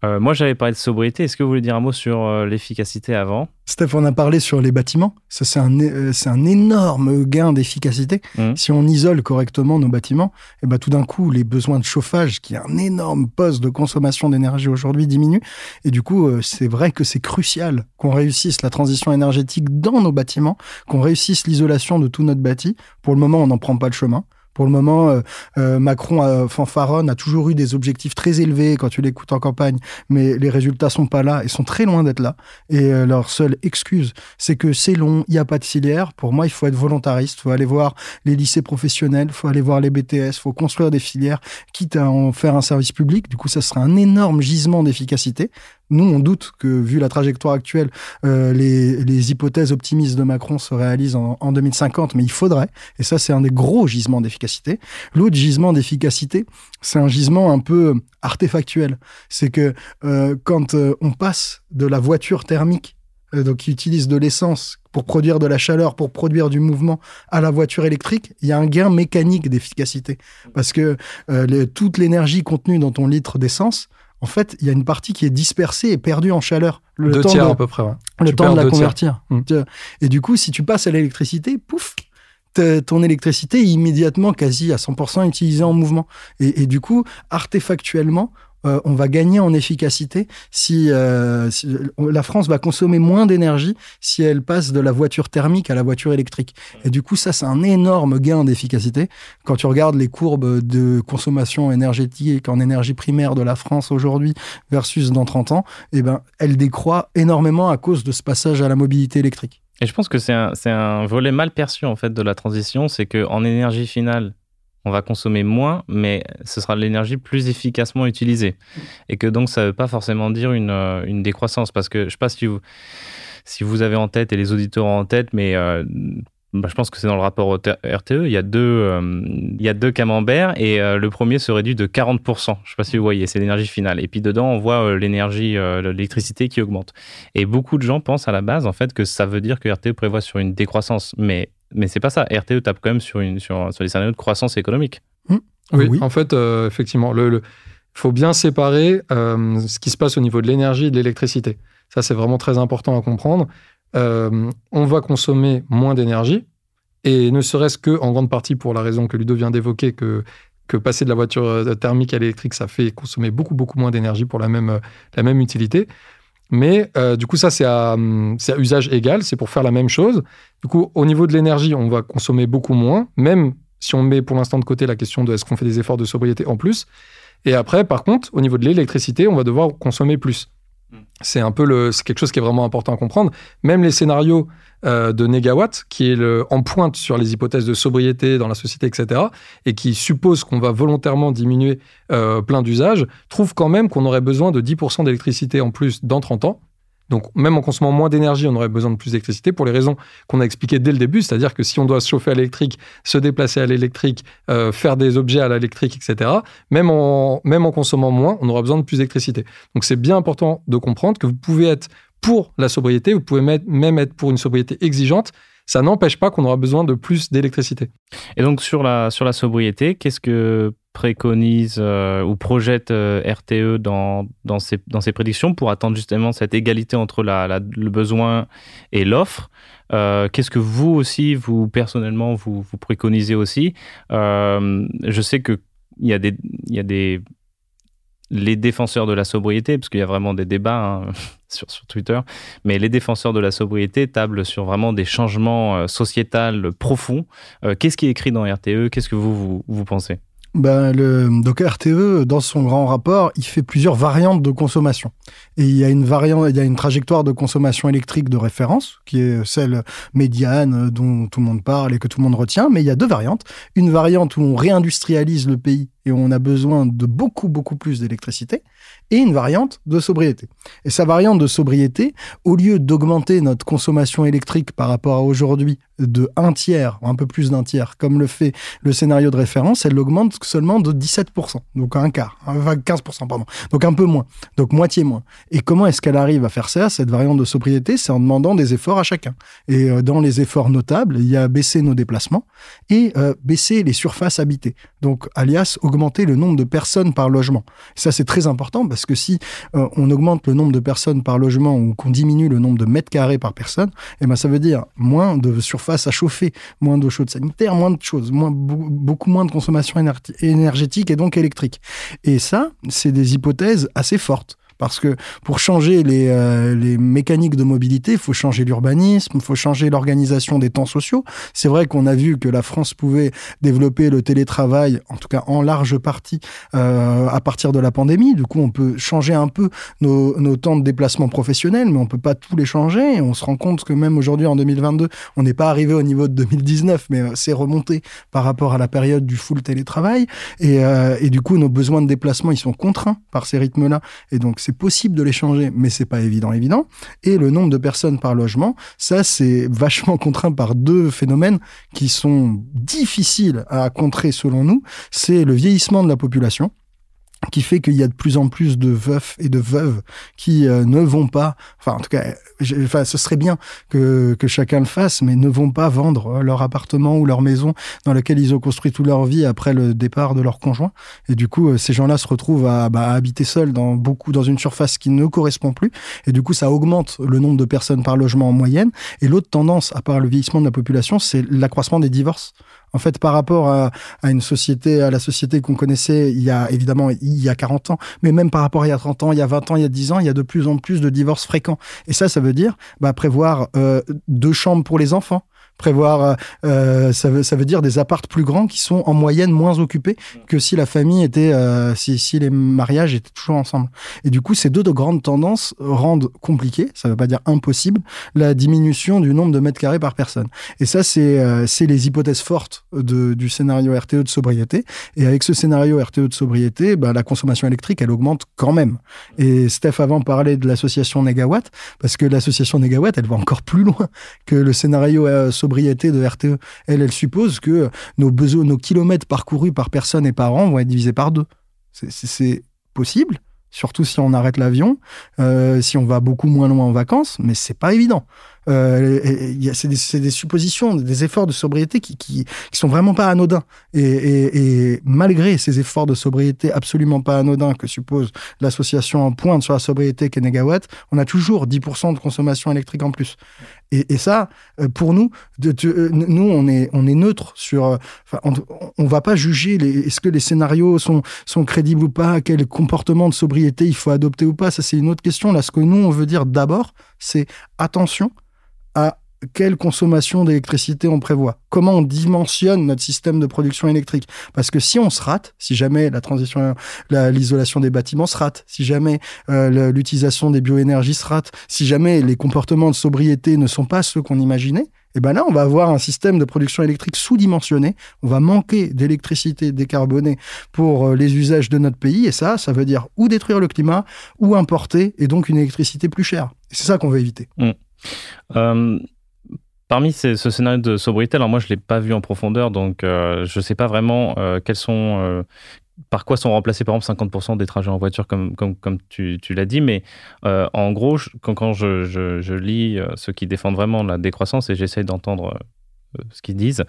Euh, moi, j'avais parlé de sobriété. Est-ce que vous voulez dire un mot sur l'efficacité avant? Steph, on a parlé sur les bâtiments. Ça, c'est un, c'est un énorme gain d'efficacité. Mmh. Si on isole correctement nos bâtiments, et eh ben, tout d'un coup, les besoins de chauffage, qui est un énorme poste de consommation d'énergie aujourd'hui, diminuent. Et du coup, c'est vrai que c'est crucial qu'on réussisse la transition énergétique dans nos qu'on réussisse l'isolation de tout notre bâti. Pour le moment, on n'en prend pas le chemin. Pour le moment, euh, euh, Macron euh, fanfaronne, a toujours eu des objectifs très élevés quand tu l'écoutes en campagne, mais les résultats sont pas là et sont très loin d'être là. Et leur seule excuse, c'est que c'est long, il n'y a pas de filière. Pour moi, il faut être volontariste, il faut aller voir les lycées professionnels, il faut aller voir les BTS, il faut construire des filières, quitte à en faire un service public. Du coup, ça serait un énorme gisement d'efficacité. Nous, on doute que, vu la trajectoire actuelle, euh, les, hypothèses optimistes de Macron se réalisent en, en 2050, mais il faudrait. Et ça, c'est un des gros gisements d'efficacité. L'autre gisement d'efficacité, c'est un gisement un peu artefactuel. C'est que euh, quand euh, on passe de la voiture thermique, donc qui utilise de l'essence pour produire de la chaleur, pour produire du mouvement, à la voiture électrique, il y a un gain mécanique d'efficacité. Parce que toute l'énergie contenue dans ton litre d'essence, en fait, il y a une partie qui est dispersée et perdue en chaleur. Le deux temps tiers à peu près. Le temps de la convertir. Mmh. Et du coup, si tu passes à l'électricité, pouf, ton électricité est immédiatement quasi à 100% utilisée en mouvement. Et, et, du coup, artefactuellement, euh, on va gagner en efficacité si, euh, la France va consommer moins d'énergie si elle passe de la voiture thermique à la voiture électrique. Et du coup, ça, c'est un énorme gain d'efficacité. Quand tu regardes les courbes de consommation énergétique en énergie primaire de la France aujourd'hui versus dans 30 ans, eh ben, elle décroît énormément à cause de ce passage à la mobilité électrique. Et je pense que c'est un, un, volet mal perçu en fait de la transition, c'est qu'en énergie finale, on va consommer moins, mais ce sera l'énergie plus efficacement utilisée. Et que donc, ça ne veut pas forcément dire une, euh, une, décroissance. Parce que je ne sais pas si vous, si vous avez en tête, et les auditeurs ont en tête, mais euh, bah, je pense que c'est dans le rapport RTE, il y a deux, euh, il y a deux camemberts et le premier se réduit de 40%. Je ne sais pas si vous voyez, c'est l'énergie finale. Et puis dedans, on voit l'énergie, l'électricité qui augmente. Et beaucoup de gens pensent à la base, en fait, que ça veut dire que RTE prévoit sur une décroissance. Mais, mais c'est pas ça. RTE tape quand même sur, une, sur, sur les scénarios de croissance économique. Mmh. Oui, en fait, effectivement, il le, faut bien séparer ce qui se passe au niveau de l'énergie et de l'électricité. Ça, c'est vraiment très important à comprendre. Euh, on va consommer moins d'énergie, et ne serait-ce que en grande partie pour la raison que Ludo vient d'évoquer, que, que passer de la voiture euh, thermique à l'électrique, ça fait consommer beaucoup, beaucoup moins d'énergie pour la même, la même utilité. Mais euh, du coup, ça, c'est à, à, usage égal, c'est pour faire la même chose. Du coup, au niveau de l'énergie, on va consommer beaucoup moins, même si on met pour l'instant de côté la question de est-ce qu'on fait des efforts de sobriété en plus. Et après, par contre, au niveau de l'électricité, on va devoir consommer plus. Le, c'est quelque chose qui est vraiment important à comprendre. Même les scénarios euh, de Negawatt, qui est le, en pointe sur les hypothèses de sobriété dans la société, etc., et qui suppose qu'on va volontairement diminuer euh, plein d'usages, trouvent quand même qu'on aurait besoin de 10% d'électricité en plus dans 30 ans. Donc, même en consommant moins d'énergie, on aurait besoin de plus d'électricité pour les raisons qu'on a expliquées dès le début, c'est-à-dire que si on doit se chauffer à l'électrique, se déplacer à l'électrique, euh, faire des objets à l'électrique, etc., même en, même en consommant moins, on aura besoin de plus d'électricité. Donc, c'est bien important de comprendre que vous pouvez être pour la sobriété, vous pouvez même être pour une sobriété exigeante, ça n'empêche pas qu'on aura besoin de plus d'électricité. Et donc sur la, sur la sobriété, qu'est-ce que préconise euh, ou projette euh, RTE dans, dans, ses, dans ses prédictions pour attendre justement cette égalité entre la, le besoin et l'offre. Euh, Qu'est-ce que vous aussi, vous personnellement, vous, vous préconisez aussi? Je sais qu'il y a des... Y a des les défenseurs de la sobriété, parce qu'il y a vraiment des débats hein, sur, sur, Twitter, mais les défenseurs de la sobriété tablent sur vraiment des changements sociétals profonds. Qu'est-ce qui est écrit dans RTE Qu'est-ce que vous, vous pensez? Ben, le, donc RTE, dans son grand rapport, il fait plusieurs variantes de consommation. Et il y a une variante, il y a une trajectoire de consommation électrique de référence, qui est celle médiane dont tout le monde parle et que tout le monde retient. Mais il y a deux variantes. Une variante où on réindustrialise le pays et on a besoin de beaucoup, beaucoup plus d'électricité, et une variante de sobriété. Et sa variante de sobriété, au lieu d'augmenter notre consommation électrique par rapport à aujourd'hui de un tiers, un peu plus d'un tiers, comme le fait le scénario de référence, elle l'augmente seulement de 17%, donc un quart, 15%, pardon, donc un peu moins, donc moitié moins. Et comment est-ce qu'elle arrive à faire ça, cette variante de sobriété? C'est en demandant des efforts à chacun. Et euh, dans les efforts notables, il y a baisser nos déplacements et euh, baisser les surfaces habitées, donc alias augmenter le nombre de personnes par logement. ça, c'est très important parce que si euh, on augmente le nombre de personnes par logement ou qu'on diminue le nombre de mètres carrés par personne, eh ben, ça veut dire moins de surface face à chauffer, moins d'eau chaude sanitaire, moins de choses, beaucoup moins de consommation énergétique et donc électrique. Et ça, c'est des hypothèses assez fortes. Parce que pour changer les, euh, les mécaniques de mobilité, il faut changer l'urbanisme, il faut changer l'organisation des temps sociaux. C'est vrai qu'on a vu que la France pouvait développer le télétravail, en tout cas en large partie, euh, à partir de la pandémie. Du coup, on peut changer un peu nos, temps de déplacement professionnel, mais on peut pas tous les changer. On se rend compte que même aujourd'hui, en 2022, on n'est pas arrivé au niveau de 2019, mais euh, c'est remonté par rapport à la période du full télétravail. Et, et du coup, nos besoins de déplacement, ils sont contraints par ces rythmes-là. Et donc, c'est possible de les changer, mais c'est pas évident, évident. Et le nombre de personnes par logement, ça, c'est vachement contraint par deux phénomènes qui sont difficiles à contrer selon nous. C'est le vieillissement de la population qui fait qu'il y a de plus en plus de veufs et de veuves qui euh, ne vont pas, enfin en tout cas, enfin, ce serait bien que, que chacun le fasse, mais ne vont pas vendre leur appartement ou leur maison dans laquelle ils ont construit toute leur vie après le départ de leur conjoint. Et du coup, euh, ces gens-là se retrouvent à, bah, à habiter seuls dans beaucoup dans une surface qui ne correspond plus. Et du coup, ça augmente le nombre de personnes par logement en moyenne. Et l'autre tendance, à part le vieillissement de la population, c'est l'accroissement des divorces. En fait, par rapport à, une société, à la société qu'on connaissait il y a évidemment il y a 40 ans, mais même par rapport à il y a 30 ans, il y a 20 ans, il y a 10 ans, il y a de plus en plus de divorces fréquents. Et ça, ça veut dire bah, prévoir euh, deux chambres pour les enfants prévoir, euh, euh, ça, veut, ça veut dire des appartes plus grands qui sont en moyenne moins occupés que si la famille était, euh, si, si les mariages étaient toujours ensemble. Et du coup, ces deux de grandes tendances rendent compliqué, ça veut pas dire impossible, la diminution du nombre de mètres carrés par personne. Et ça, c'est euh, les hypothèses fortes de, du scénario RTE de sobriété. Et avec ce scénario RTE de sobriété, bah, la consommation électrique, elle augmente quand même. Et Steph avant parlait de l'association Negawatt, parce que l'association Negawatt, elle va encore plus loin que le scénario euh, de RTE. Elle, elle suppose que nos besoins, nos kilomètres parcourus par personne et par an vont être divisés par deux. C'est possible, surtout si on arrête l'avion, euh, si on va beaucoup moins loin en vacances, mais c'est pas évident. Euh, c'est des, suppositions, des efforts de sobriété qui, qui, sont vraiment pas anodins. Et, malgré ces efforts de sobriété absolument pas anodins que suppose l'association en pointe sur la sobriété qu'est Negawatt, on a toujours 10% de consommation électrique en plus. Et, ça, euh, pour nous, euh, nous on est neutre sur. On, on va pas juger est-ce que les scénarios sont crédibles ou pas, quel comportement de sobriété il faut adopter ou pas. Ça c'est une autre question. Là, ce que nous on veut dire d'abord, c'est attention quelle consommation d'électricité on prévoit, comment on dimensionne notre système de production électrique? Parce que si on se rate, si jamais la transition, l'isolation des bâtiments se rate, si jamais euh, l'utilisation des bioénergies se rate, si jamais les comportements de sobriété ne sont pas ceux qu'on imaginait, et eh ben là, on va avoir un système de production électrique sous-dimensionné. On va manquer d'électricité décarbonée pour euh, les usages de notre pays. Et ça, ça veut dire ou détruire le climat, ou importer, et donc une électricité plus chère. C'est ça qu'on veut éviter. Mmh. Euh, parmi ce scénario de sobriété, alors moi je ne l'ai pas vu en profondeur, donc euh, je ne sais pas vraiment euh, quels sont, par quoi sont remplacés par exemple 50% des trajets en voiture comme, tu, l'as dit, mais en gros, quand, je, lis ceux qui défendent vraiment la décroissance et j'essaye d'entendre ce qu'ils disent,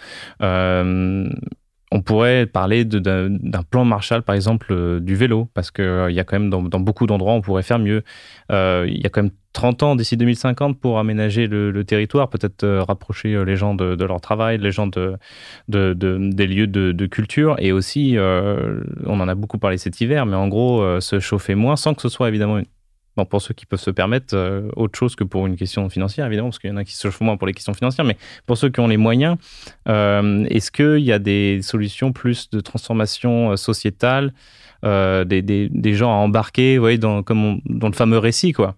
on pourrait parler d'un plan Marshall, par exemple, du vélo, parce qu'il y a quand même dans, dans beaucoup d'endroits, on pourrait faire mieux. Il y a quand même 30 ans d'ici 2050 pour aménager le, territoire, peut-être euh, rapprocher euh, les gens de, leur travail, les gens de, des lieux de, culture. Et aussi, euh, on en a beaucoup parlé cet hiver, mais en gros, se chauffer moins sans que ce soit évidemment Bon, pour ceux qui peuvent se permettre autre chose que pour une question financière, évidemment, parce qu'il y en a qui se chauffent moins pour les questions financières, mais pour ceux qui ont les moyens, est-ce qu'il y a des solutions plus de transformation sociétale, des, des, gens à embarquer, vous voyez, dans, comme dans le fameux récit, quoi?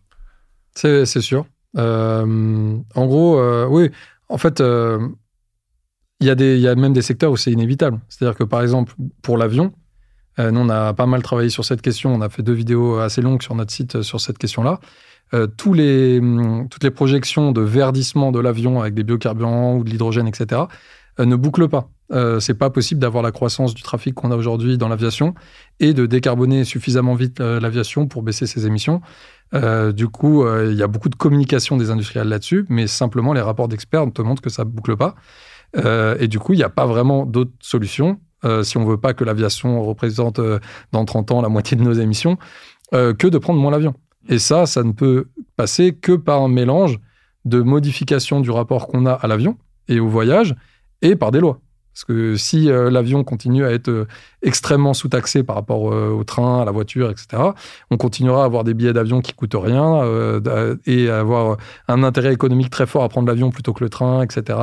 C'est sûr. Euh, en gros, euh, oui, en fait, euh, il y, a même des secteurs où c'est inévitable. C'est-à-dire que, par exemple, pour l'avion, nous, on a pas mal travaillé sur cette question. On a fait deux vidéos assez longues sur notre site sur cette question-là. hum, toutes les projections de verdissement de l'avion avec des biocarburants ou de l'hydrogène, etc., ne bouclent pas. Euh, c'est pas possible d'avoir la croissance du trafic qu'on a aujourd'hui dans l'aviation et de décarboner suffisamment vite l'aviation pour baisser ses émissions. Euh, du coup, euh, il y a beaucoup de communication des industriels là-dessus, mais simplement les rapports d'experts te montrent que ça boucle pas. Euh, et du coup, il n'y a pas vraiment d'autres solutions si on veut pas que l'aviation représente dans 30 ans la moitié de nos émissions, que de prendre moins l'avion. Et ça, ça ne peut passer que par un mélange de modification du rapport qu'on a à l'avion et au voyage et par des lois. Parce que si euh, l'avion continue à être euh, extrêmement sous-taxé par rapport euh, au train, à la voiture, etc., on continuera à avoir des billets d'avion qui coûtent rien et à avoir un intérêt économique très fort à prendre l'avion plutôt que le train, etc.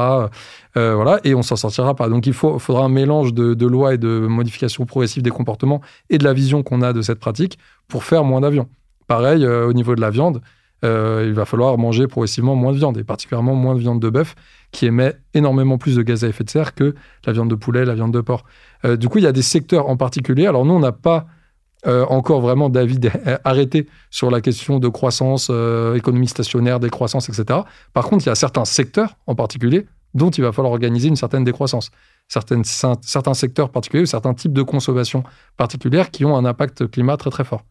voilà, et on s'en sortira pas. Donc il faudra un mélange de, de lois et de modifications progressives des comportements et de la vision qu'on a de cette pratique pour faire moins d'avions. Pareil, au niveau de la viande, il va falloir manger progressivement moins de viande, et particulièrement moins de viande de bœuf, qui émet énormément plus de gaz à effet de serre que la viande de poulet, la viande de porc. Euh, du coup, il y a des secteurs en particulier. Alors nous, on n'a pas euh, encore vraiment d'avis arrêté sur la question de croissance, euh, économie stationnaire, décroissance, etc. Par contre, il y a certains secteurs en particulier dont il va falloir organiser une certaine décroissance. Certains secteurs particuliers ou certains types de consommation particulières qui ont un impact climat très très fort.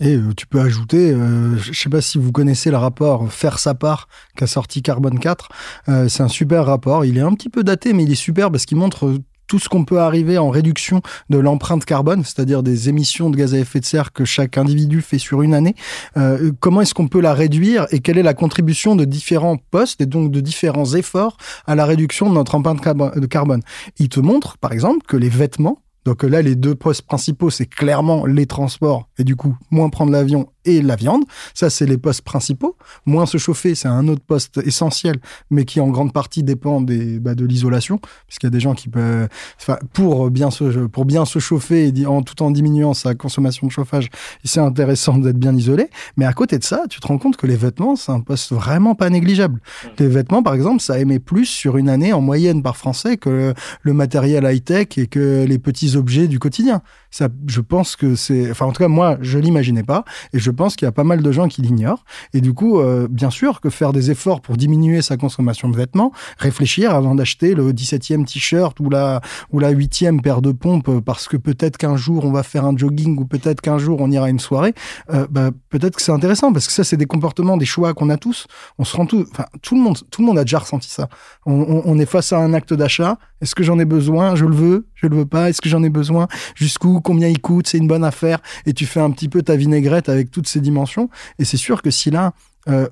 Et euh, tu peux ajouter, euh, je ne sais pas si vous connaissez le rapport Faire sa part qu'a sorti Carbone 4. Euh, c'est un super rapport. Il est un petit peu daté, mais il est super parce qu'il montre tout ce qu'on peut arriver en réduction de l'empreinte carbone, c'est-à-dire des émissions de gaz à effet de serre que chaque individu fait sur une année. comment est-ce qu'on peut la réduire et quelle est la contribution de différents postes et donc de différents efforts à la réduction de notre empreinte carbone? Il te montre, par exemple, que les vêtements donc là, les deux postes principaux, c'est clairement les transports et du coup, moins prendre l'avion et la viande. Ça, c'est les postes principaux. Moins se chauffer, c'est un autre poste essentiel, mais qui en grande partie dépend des, bah, de l'isolation, puisqu'il y a des gens qui peuvent, pour bien se, pour bien se chauffer et en, tout en diminuant sa consommation de chauffage, c'est intéressant d'être bien isolé. Mais à côté de ça, tu te rends compte que les vêtements, c'est un poste vraiment pas négligeable. Mmh. Les vêtements, par exemple, ça émet plus sur une année en moyenne par Français que le matériel high-tech et que les petits objets du quotidien. Ça, je pense que c'est, enfin, en tout cas, moi, je l'imaginais pas et je pense qu'il y a pas mal de gens qui l'ignorent. Et du coup, euh, bien sûr que faire des efforts pour diminuer sa consommation de vêtements, réfléchir avant d'acheter le 17e t-shirt ou la, ou la 8e paire de pompes parce que peut-être qu'un jour on va faire un jogging ou peut-être qu'un jour on ira à une soirée, euh, bah, peut-être que c'est intéressant parce que ça, c'est des comportements, des choix qu'on a tous. On se rend tout, enfin, tout le monde, tout le monde a déjà ressenti ça. On est face à un acte d'achat. Est-ce que j'en ai besoin? Je le veux? Je le veux pas. Est-ce que j'en ai besoin? Jusqu'où? Combien il coûte? C'est une bonne affaire. Et tu fais un petit peu ta vinaigrette avec toutes ces dimensions. Et c'est sûr que si là, euh,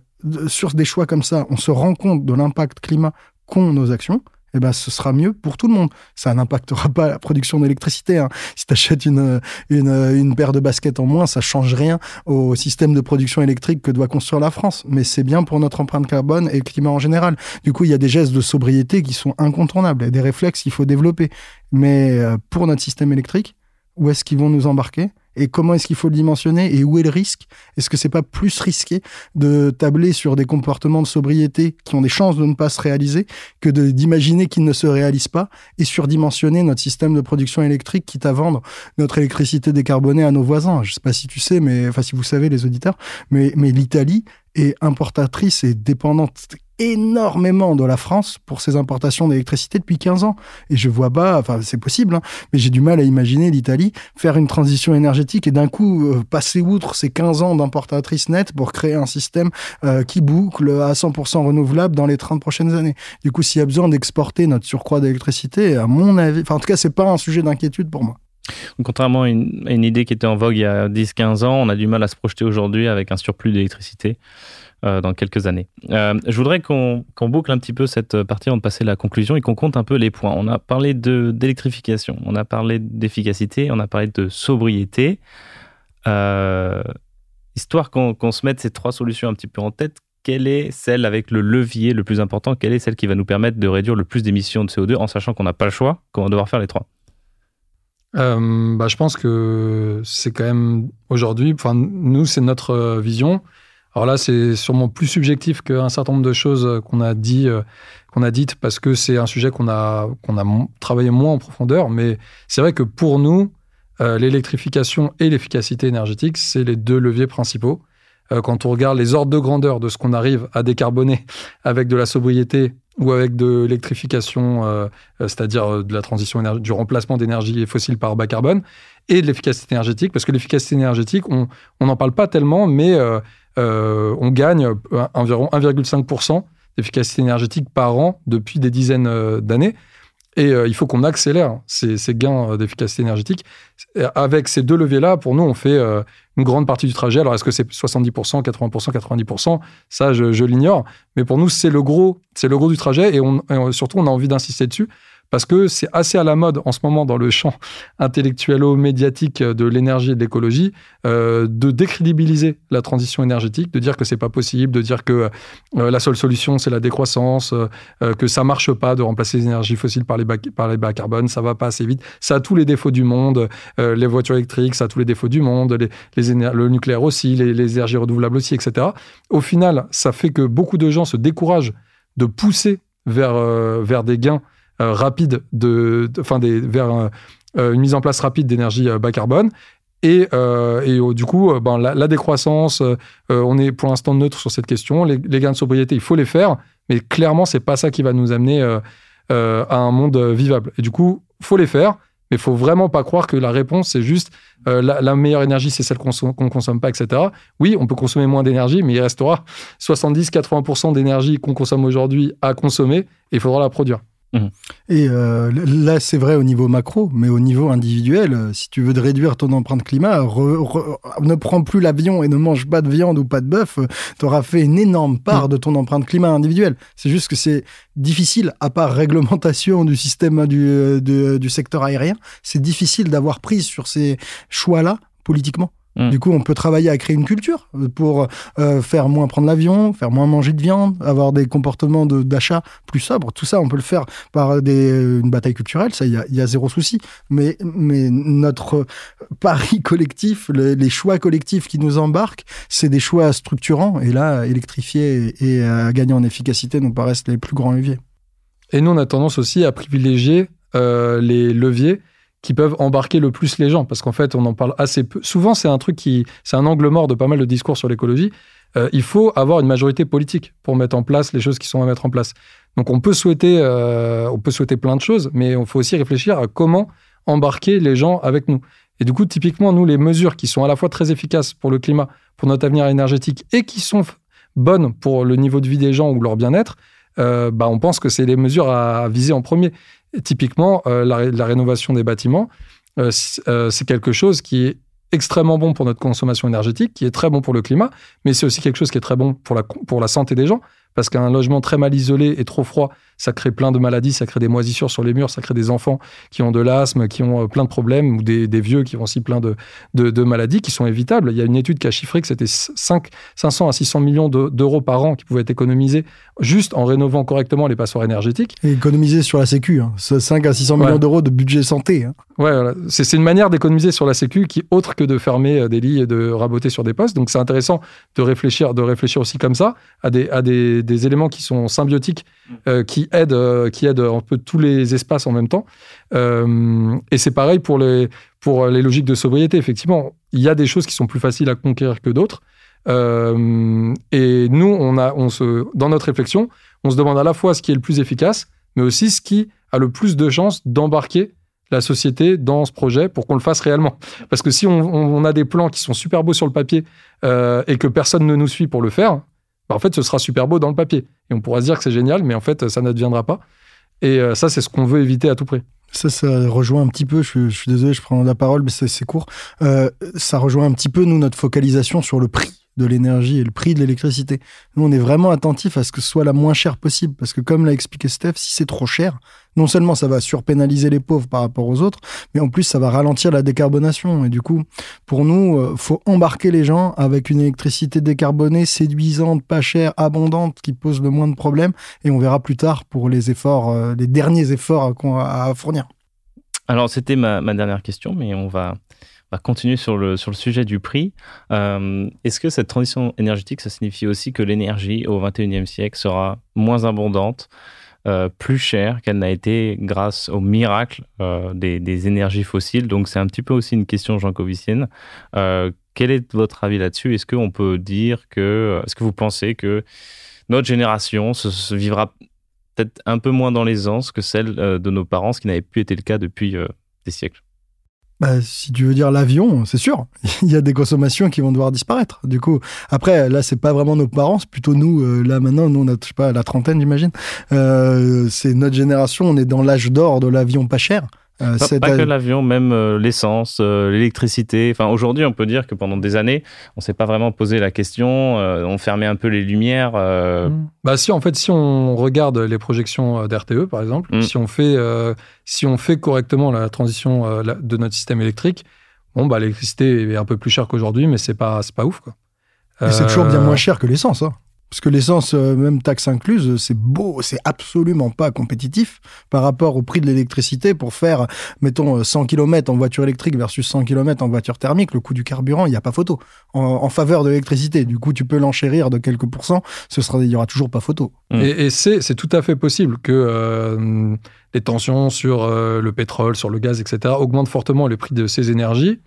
sur des choix comme ça, on se rend compte de l'impact climat qu'ont nos actions, eh ben, ce sera mieux pour tout le monde. Ça n'impactera pas la production d'électricité. hein. Si tu achètes une, une, paire de baskets en moins, ça change rien au système de production électrique que doit construire la France. Mais c'est bien pour notre empreinte carbone et le climat en général. Du coup, il y a des gestes de sobriété qui sont incontournables et des réflexes qu'il faut développer. Mais euh, pour notre système électrique, où est-ce qu'ils vont nous embarquer? Et comment est-ce qu'il faut le dimensionner et où est le risque? Est-ce que c'est pas plus risqué de tabler sur des comportements de sobriété qui ont des chances de ne pas se réaliser que d'imaginer qu'ils ne se réalisent pas et surdimensionner notre système de production électrique quitte à vendre notre électricité décarbonée à nos voisins? Je sais pas si tu sais, mais enfin si vous savez les auditeurs, mais, mais l'Italie est importatrice et dépendante énormément de la France pour ses importations d'électricité depuis 15 ans. Et je vois pas, enfin c'est possible, hein, mais j'ai du mal à imaginer l'Italie faire une transition énergétique et d'un coup euh, passer outre ces 15 ans d'importatrice nette pour créer un système euh, qui boucle à 100% renouvelable dans les 30 prochaines années. Du coup, s'il y a besoin d'exporter notre surcroît d'électricité, à mon avis, enfin en tout cas, c'est pas un sujet d'inquiétude pour moi. Contrairement à une, idée qui était en vogue il y a 10-15 ans, on a du mal à se projeter aujourd'hui avec un surplus d'électricité dans quelques années. Euh, je voudrais qu'on qu'on boucle un petit peu cette partie avant de passer à la conclusion et qu'on compte un peu les points. On a parlé d'électrification, on a parlé d'efficacité, on a parlé de sobriété. Euh, histoire qu'on qu'on se mette ces trois solutions un petit peu en tête, quelle est celle avec le levier le plus important? Quelle est celle qui va nous permettre de réduire le plus d'émissions de CO2 en sachant qu'on n'a pas le choix, qu'on va devoir faire les trois? Euh, bah, je pense que c'est quand même aujourd'hui, nous c'est notre euh, vision. Alors là c'est sûrement plus subjectif qu'un certain nombre de choses qu'on a dit, euh, qu'on a dites parce que c'est un sujet qu'on a qu'on a travaillé moins en profondeur. Mais c'est vrai que pour nous, euh, l'électrification et l'efficacité énergétique c'est les deux leviers principaux. Euh, quand on regarde les ordres de grandeur de ce qu'on arrive à décarboner avec de la sobriété ou avec de l'électrification, c'est-à-dire de la transition du remplacement d'énergie fossile par bas carbone, et de l'efficacité énergétique, parce que l'efficacité énergétique, on n'en parle pas tellement, mais euh, euh, on gagne euh, environ 1,5% d'efficacité énergétique par an depuis des dizaines d'années. Et il faut qu'on accélère ces, gains d'efficacité énergétique. Avec ces deux leviers-là, pour nous, on fait une grande partie du trajet. Alors, est-ce que c'est 70%, 80%, 90% Ça, je, l'ignore. Mais pour nous, c'est le gros, le gros du trajet. Et, surtout, on a envie d'insister dessus parce que c'est assez à la mode en ce moment dans le champ intellectuelo-médiatique de l'énergie et de l'écologie euh, de décrédibiliser la transition énergétique, de dire que c'est pas possible, de dire que euh, la seule solution c'est la décroissance, euh, que ça marche pas de remplacer les énergies fossiles par les bas, par les bas carbone, ça va pas assez vite, ça a tous les défauts du monde, les voitures électriques, ça a tous les défauts du monde, le nucléaire aussi, les, énergies renouvelables aussi, etc. Au final, ça fait que beaucoup de gens se découragent de pousser vers, vers des gains euh, rapides, de, enfin des, vers euh, une mise en place rapide d'énergie euh, bas carbone. Et, et du coup, ben, la, décroissance, on est pour l'instant neutre sur cette question. Les, gains de sobriété, il faut les faire, mais clairement, c'est pas ça qui va nous amener à un monde vivable. Et du coup, faut les faire, mais faut vraiment pas croire que la réponse c'est juste la, meilleure énergie, c'est celle qu'on ne consomme pas, etc. Oui, on peut consommer moins d'énergie, mais il restera 70-80% d'énergie qu'on consomme aujourd'hui à consommer, et il faudra la produire. Et euh, là, c'est vrai au niveau macro, mais au niveau individuel, euh, si tu veux de réduire ton empreinte climat, re- re- ne prends plus l'avion et ne mange pas de viande ou pas de bœuf, tu auras fait une énorme part de ton empreinte climat individuelle. C'est juste que c'est difficile, à part réglementation du système du, euh, de- du secteur aérien, c'est difficile d'avoir prise sur ces choix-là politiquement. Mm. Du coup, on peut travailler à créer une culture pour euh, faire moins prendre l'avion, faire moins manger de viande, avoir des comportements de- d'achat plus sobres. Tout ça, on peut le faire par des, une bataille culturelle, ça, il y a, il y a zéro souci. Mais, mais notre pari collectif, le- les choix collectifs qui nous embarquent, c'est des choix structurants. Et là, électrifier et, et, euh, gagner en efficacité nous paraissent les plus grands leviers. Et nous, on a tendance aussi à privilégier euh, les leviers qui peuvent embarquer le plus les gens, parce qu'en fait, on en parle assez peu. Souvent, c'est un truc qui, c'est un angle mort de pas mal de discours sur l'écologie. Euh, il faut avoir une majorité politique pour mettre en place les choses qui sont à mettre en place. Donc, on peut souhaiter, euh, on peut souhaiter plein de choses, mais il faut aussi réfléchir à comment embarquer les gens avec nous. Et du coup, typiquement, nous, les mesures qui sont à la fois très efficaces pour le climat, pour notre avenir énergétique, et qui sont bonnes pour le niveau de vie des gens ou leur bien-être, euh, bah, on pense que c'est les mesures à viser en premier. Typiquement, euh, la, rénovation des bâtiments, euh, c'est quelque chose qui est extrêmement bon pour notre consommation énergétique, qui est très bon pour le climat, mais c'est aussi quelque chose qui est très bon pour la, pour la santé des gens, parce qu'un logement très mal isolé et trop froid, ça crée plein de maladies, ça crée des moisissures sur les murs, ça crée des enfants qui ont de l'asthme, qui ont euh, plein de problèmes, ou des, vieux qui ont aussi plein de, de, maladies qui sont évitables. Il y a une étude qui a chiffré que c'était 500 à 600 millions d'euros par an qui pouvaient être économisés juste en rénovant correctement les passoires énergétiques. Et économiser sur la Sécu, hein. 5 à 600 millions d'euros de budget santé. Hein. Ouais, c'est une manière d'économiser sur la Sécu qui autre que de fermer euh, des lits et de raboter sur des postes. Donc c'est intéressant de réfléchir, de réfléchir aussi comme ça à des, à des, des éléments qui sont symbiotiques, mm. euh, qui aident, euh, qui aident un peu tous les espaces en même temps. et c'est pareil pour les, pour les logiques de sobriété. Effectivement, il y a des choses qui sont plus faciles à conquérir que d'autres. et nous, on a, on se, dans notre réflexion, on se demande à la fois ce qui est le plus efficace, mais aussi ce qui a le plus de chances d'embarquer la société dans ce projet pour qu'on le fasse réellement. Parce que si on, a des plans qui sont super beaux sur le papier euh, et que personne ne nous suit pour le faire, bah, en fait, ce sera super beau dans le papier. Et on pourra se dire que c'est génial, mais en fait, ça n'adviendra pas. Et euh, ça, c'est ce qu'on veut éviter à tout prix. Ça, ça rejoint un petit peu, je, suis désolé, je prends la parole, mais c'est court. Euh, ça rejoint un petit peu, nous, notre focalisation sur le prix de l'énergie et le prix de l'électricité. Nous, on est vraiment attentif à ce que ce soit la moins chère possible, parce que comme l'a expliqué Steph, si c'est trop cher, non seulement ça va surpénaliser les pauvres par rapport aux autres, mais en plus ça va ralentir la décarbonation. Et du coup, pour nous, euh, faut embarquer les gens avec une électricité décarbonée, séduisante, pas chère, abondante, qui pose le moins de problèmes. Et on verra plus tard pour les efforts, euh, les derniers efforts à, fournir. Alors c'était ma, dernière question, mais on va va continuer sur le, sujet du prix. Euh, est-ce que cette transition énergétique, ça signifie aussi que l'énergie au 21e siècle sera moins abondante, euh, plus chère qu'elle n'a été grâce au miracle euh, des, énergies fossiles? Donc c'est un petit peu aussi une question jean-covicienne. quel est votre avis là-dessus? Est-ce qu'on peut dire que... Est-ce que vous pensez que notre génération vivra peut-être un peu moins dans l'aisance que celle de nos parents, ce qui n'avait plus été le cas depuis des siècles? Bah, si tu veux dire l'avion, c'est sûr, il y a des consommations qui vont devoir disparaître. Du coup, après, là, c'est pas vraiment nos parents, c'est plutôt nous. Euh, là, maintenant, nous, on a, je sais pas, la trentaine, j'imagine. Euh, c'est notre génération, on est dans l'âge d'or de l'avion pas cher. Euh, pas, que l'avion, même euh, l'essence, euh, l'électricité. Enfin, aujourd'hui, on peut dire que pendant des années, on s'est pas vraiment posé la question. on fermait un peu les lumières. Mmh. Bah si, en fait, si on regarde les projections d'RTE, par exemple, mmh. si on fait si on fait correctement la transition de notre système électrique, bon bah l'électricité est un peu plus chère qu'aujourd'hui, mais c'est pas c'est pas ouf quoi. c'est toujours bien moins cher que l'essence. Hein. Parce que l'essence, euh, même taxe incluse, c'est beau, c'est absolument pas compétitif par rapport au prix de l'électricité pour faire, mettons, 100 euh, km en voiture électrique versus 100 km en voiture thermique. Le coût du carburant, il n'y a pas photo en, faveur de l'électricité. Du coup, tu peux l'enchérir de quelques pourcents, ce sera, il y aura toujours pas photo. Et, c'est tout à fait possible que euh, les tensions sur le pétrole, sur le gaz, etc., augmentent fortement les prix de ces énergies.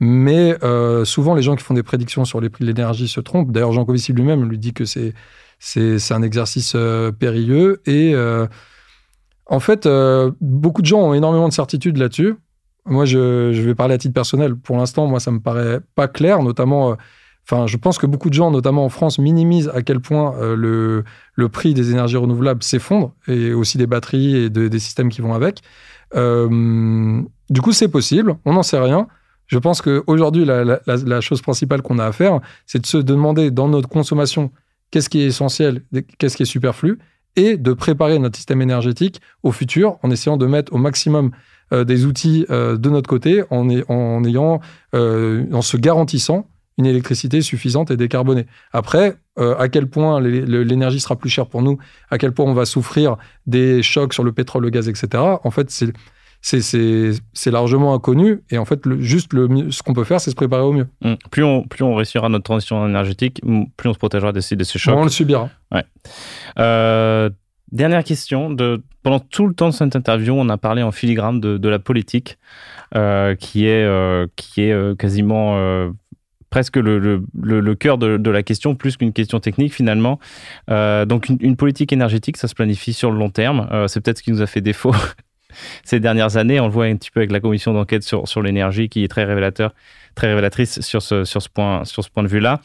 Mais euh, souvent, les gens qui font des prédictions sur les prix de l'énergie se trompent. D'ailleurs, Jean Covici lui-même lui dit que c'est, un exercice euh, périlleux. Et euh, en fait, beaucoup de gens ont énormément de certitudes là-dessus. Moi, je, je, vais parler à titre personnel. Pour l'instant, moi, ça me paraît pas clair, notamment. Enfin, je pense que beaucoup de gens, notamment en France, minimisent à quel point le, le prix des énergies renouvelables s'effondre, et aussi des batteries et des systèmes qui vont avec. du coup, c'est possible, on n'en sait rien. Je pense qu'aujourd'hui, la, la, chose principale qu'on a à faire, c'est de se demander dans notre consommation qu'est-ce qui est essentiel, qu'est-ce qui est superflu, et de préparer notre système énergétique au futur en essayant de mettre au maximum euh, des outils euh, de notre côté, en, ayant, euh, en se garantissant une électricité suffisante et décarbonée. Après, à quel point l'énergie sera plus chère pour nous, à quel point on va souffrir des chocs sur le pétrole, le gaz, etc. En fait, c'est c'est largement inconnu. Et en fait, juste le, ce qu'on peut faire, c'est se préparer au mieux. Mmh. Plus, on, plus on réussira notre transition énergétique, plus on se protégera de ces, de ces chocs. on le subira. Ouais. Euh, Dernière question. De, pendant tout le temps de cette interview, on a parlé en filigrane de, de la politique, euh, qui est, euh, qui est quasiment presque le, le, le, le cœur de, de, la question, plus qu'une question technique finalement. Euh, donc une, une, politique énergétique, ça se planifie sur le long terme. Euh, c'est peut-être ce qui nous a fait défaut ces dernières années. On le voit un petit peu avec la commission d'enquête sur, sur l'énergie qui est très révélateur très révélatrice sur ce, sur ce, point, sur ce point de vue-là.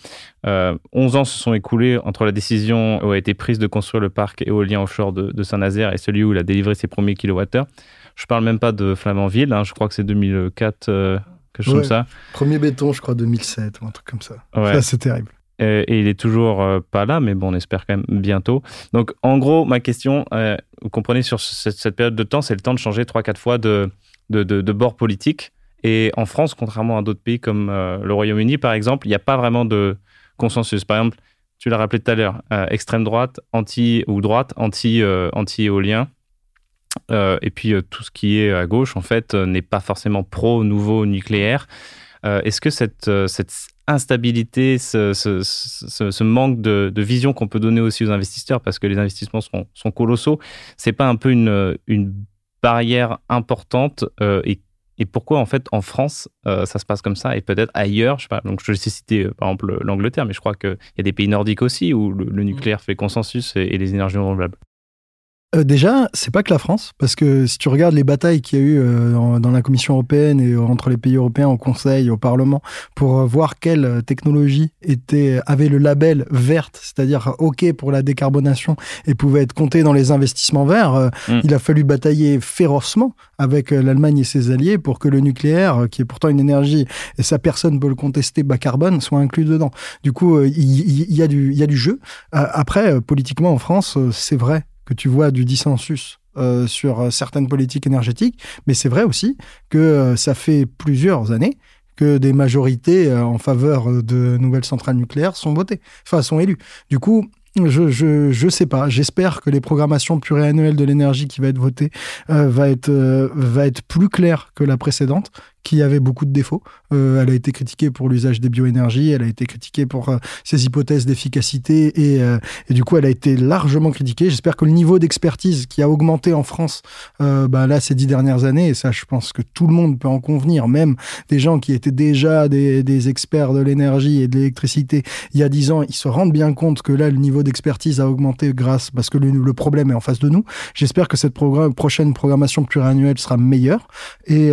Euh, 11 ans se sont écoulés entre la décision où a été prise de construire le parc éolien offshore de, de Saint-Nazaire et celui où il a délivré ses premiers kilowattheures. Je parle même pas de Flamanville, hein, je crois que c'est 2004, euh, quelque chose ouais, comme ça. Premier béton, je crois 2007 ou un truc comme ça. Ouais. Ça, c'est terrible. Et, et, il est toujours euh, pas là, mais bon, on espère quand même bientôt. Donc, en gros, ma question, euh, vous comprenez, sur cette, période de temps, c'est le temps de changer 3-4 fois de, de, de, bord politique. Et en France, contrairement à d'autres pays comme euh, le Royaume-Uni, par exemple, il n'y a pas vraiment de consensus. Par exemple, tu l'as rappelé tout à l'heure, euh, extrême droite, anti ou droite, anti euh, anti éolien. et puis tout ce qui est à gauche, en fait, n'est pas forcément pro nouveau nucléaire. Est-ce que cette, cette instabilité, ce, ce, ce, ce manque de, de vision qu'on peut donner aussi aux investisseurs, parce que les investissements sont, sont colossaux, c'est pas un peu une, une barrière importante et et pourquoi en fait en France euh, ça se passe comme ça et peut-être ailleurs je sais pas donc je vais citer euh, par exemple l'Angleterre mais je crois qu'il y a des pays nordiques aussi où le, le nucléaire fait consensus et, et les énergies renouvelables euh, déjà, c'est pas que la France, parce que si tu regardes les batailles qu'il y a eu euh, dans, la Commission européenne et entre les pays européens au Conseil, au Parlement, pour euh, voir quelle technologie était avait le label verte, c'est-à-dire OK pour la décarbonation et pouvait être compté dans les investissements verts, euh, mm. il a fallu batailler férocement avec euh, l'Allemagne et ses alliés pour que le nucléaire, qui est pourtant une énergie et ça personne peut le contester bas carbone, soit inclus dedans. Du coup, il, il, y, a du il y a du jeu. après, politiquement en France, c'est vrai que tu vois du dissensus euh, sur certaines politiques énergétiques, mais c'est vrai aussi que euh, ça fait plusieurs années que des majorités euh, en faveur de nouvelles centrales nucléaires sont votées, enfin sont élues. Du coup, je, je, je sais pas. J'espère que les programmations pluriannuelles de l'énergie qui va être votée euh, va être euh, va être plus claire que la précédente, qui avait beaucoup de défauts. Euh, elle a été critiquée pour l'usage des bioénergies, elle a été critiquée pour euh, ses hypothèses d'efficacité et, euh, et, du coup, elle a été largement critiquée. J'espère que le niveau d'expertise qui a augmenté en France, bah, là, ces dix dernières années, et ça, je pense que tout le monde peut en convenir, même des gens qui étaient déjà des, experts de l'énergie et de l'électricité il y a dix ans, ils se rendent bien compte que là, le niveau d'expertise a augmenté grâce, parce que le, problème est en face de nous. J'espère que cette prochaine programmation pluriannuelle sera meilleure et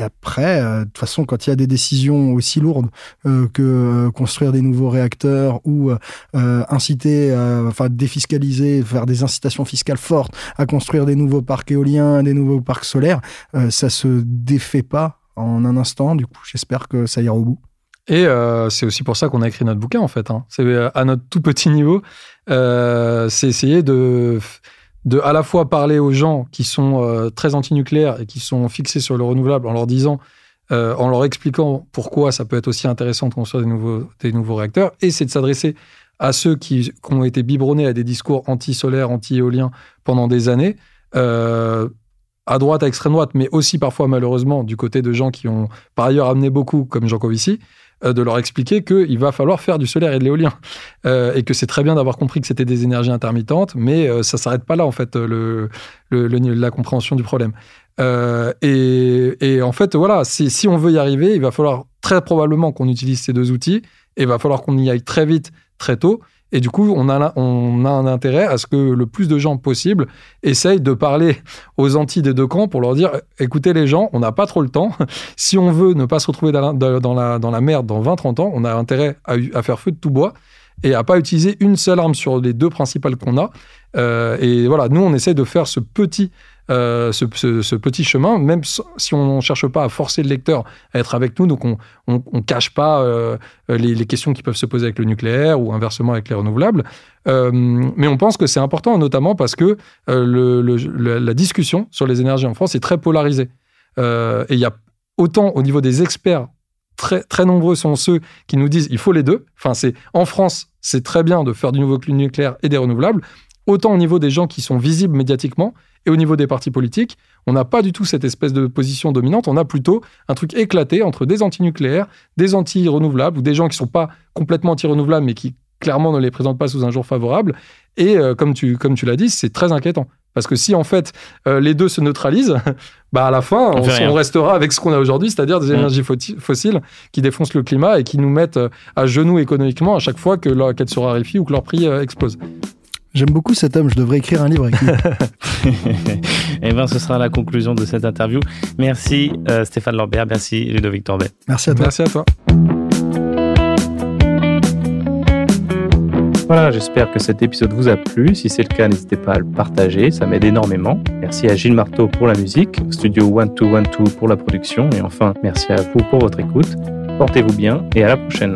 après, après, euh, de toute façon, quand il y a des décisions aussi lourdes euh, que euh, construire des nouveaux réacteurs ou inciter, enfin défiscaliser, faire des incitations fiscales fortes à construire des nouveaux parcs éoliens, des nouveaux parcs solaires, ça se défait pas en un instant. Du coup, j'espère que ça ira au bout. Et c'est aussi pour ça qu'on a écrit notre bouquin, en fait. Hein. C'est à notre tout petit niveau, c'est essayer de de à la fois parler aux gens qui sont euh, très antinucléaires et qui sont fixés sur le renouvelable en leur disant, euh, en leur expliquant pourquoi ça peut être aussi intéressant de construire des nouveaux, des nouveaux réacteurs, et c'est de s'adresser à ceux qui, qui, ont été biberonnés à des discours anti-solaires, anti-éoliens pendant des années, euh, à droite, à extrême droite, mais aussi parfois malheureusement du côté de gens qui ont par ailleurs amené beaucoup, comme Jean Covici, de leur expliquer qu'il va falloir faire du solaire et de l'éolien. Euh, et que c'est très bien d'avoir compris que c'était des énergies intermittentes, mais euh, ça ne s'arrête pas là, en fait, le, la compréhension du problème. Euh, et, et, en fait, voilà, si, si, on veut y arriver, il va falloir très probablement qu'on utilise ces deux outils, et il va falloir qu'on y aille très vite, très tôt, et du coup, on a, on a un intérêt à ce que le plus de gens possible essayent de parler aux Antilles des deux camps pour leur dire écoutez, les gens, on n'a pas trop le temps. Si on veut ne pas se retrouver dans la, dans la, dans merde dans 20-30 ans, on a intérêt à, à, faire feu de tout bois et à pas utiliser une seule arme sur les deux principales qu'on a. Euh, et voilà, nous, on essaie de faire ce petit euh, ce, petit chemin, même si on ne cherche pas à forcer le lecteur à être avec nous, donc on ne cache pas euh, les, questions qui peuvent se poser avec le nucléaire ou inversement avec les renouvelables. Euh, mais on pense que c'est important, notamment parce que la discussion sur les énergies en France est très polarisée. Et il y a autant au niveau des experts Très, très, nombreux sont ceux qui nous disent il faut les deux. Enfin, c'est en France, c'est très bien de faire du nouveau nucléaire et des renouvelables. Autant au niveau des gens qui sont visibles médiatiquement, et au niveau des partis politiques, on n'a pas du tout cette espèce de position dominante. On a plutôt un truc éclaté entre des anti-nucléaires, des anti-renouvelables ou des gens qui ne sont pas complètement anti-renouvelables mais qui clairement ne les présente pas sous un jour favorable. Et euh, comme tu, comme tu l'as dit, c'est très inquiétant. Parce que si en fait euh, les deux se neutralisent, bah à la fin, On restera avec ce qu'on a aujourd'hui, c'est-à-dire des Mm. énergies fossiles qui défoncent le climat et qui nous mettent euh, à genoux économiquement à chaque fois que leur, qu'elles se raréfient ou que leur prix euh, explose. J'aime beaucoup cet homme, je devrais écrire un livre avec lui. Et bien, ce sera la conclusion de cette interview. Merci euh, Stéphane Lambert, merci Ludovic Torbet. Merci à toi. Merci à toi. Voilà, j'espère que cet épisode vous a plu. Si c'est le cas, n'hésitez pas à le partager, ça m'aide énormément. Merci à Gilles Marteau pour la musique, au studio 1212 pour la production, et enfin, merci à vous pour votre écoute. Portez-vous bien et à la prochaine.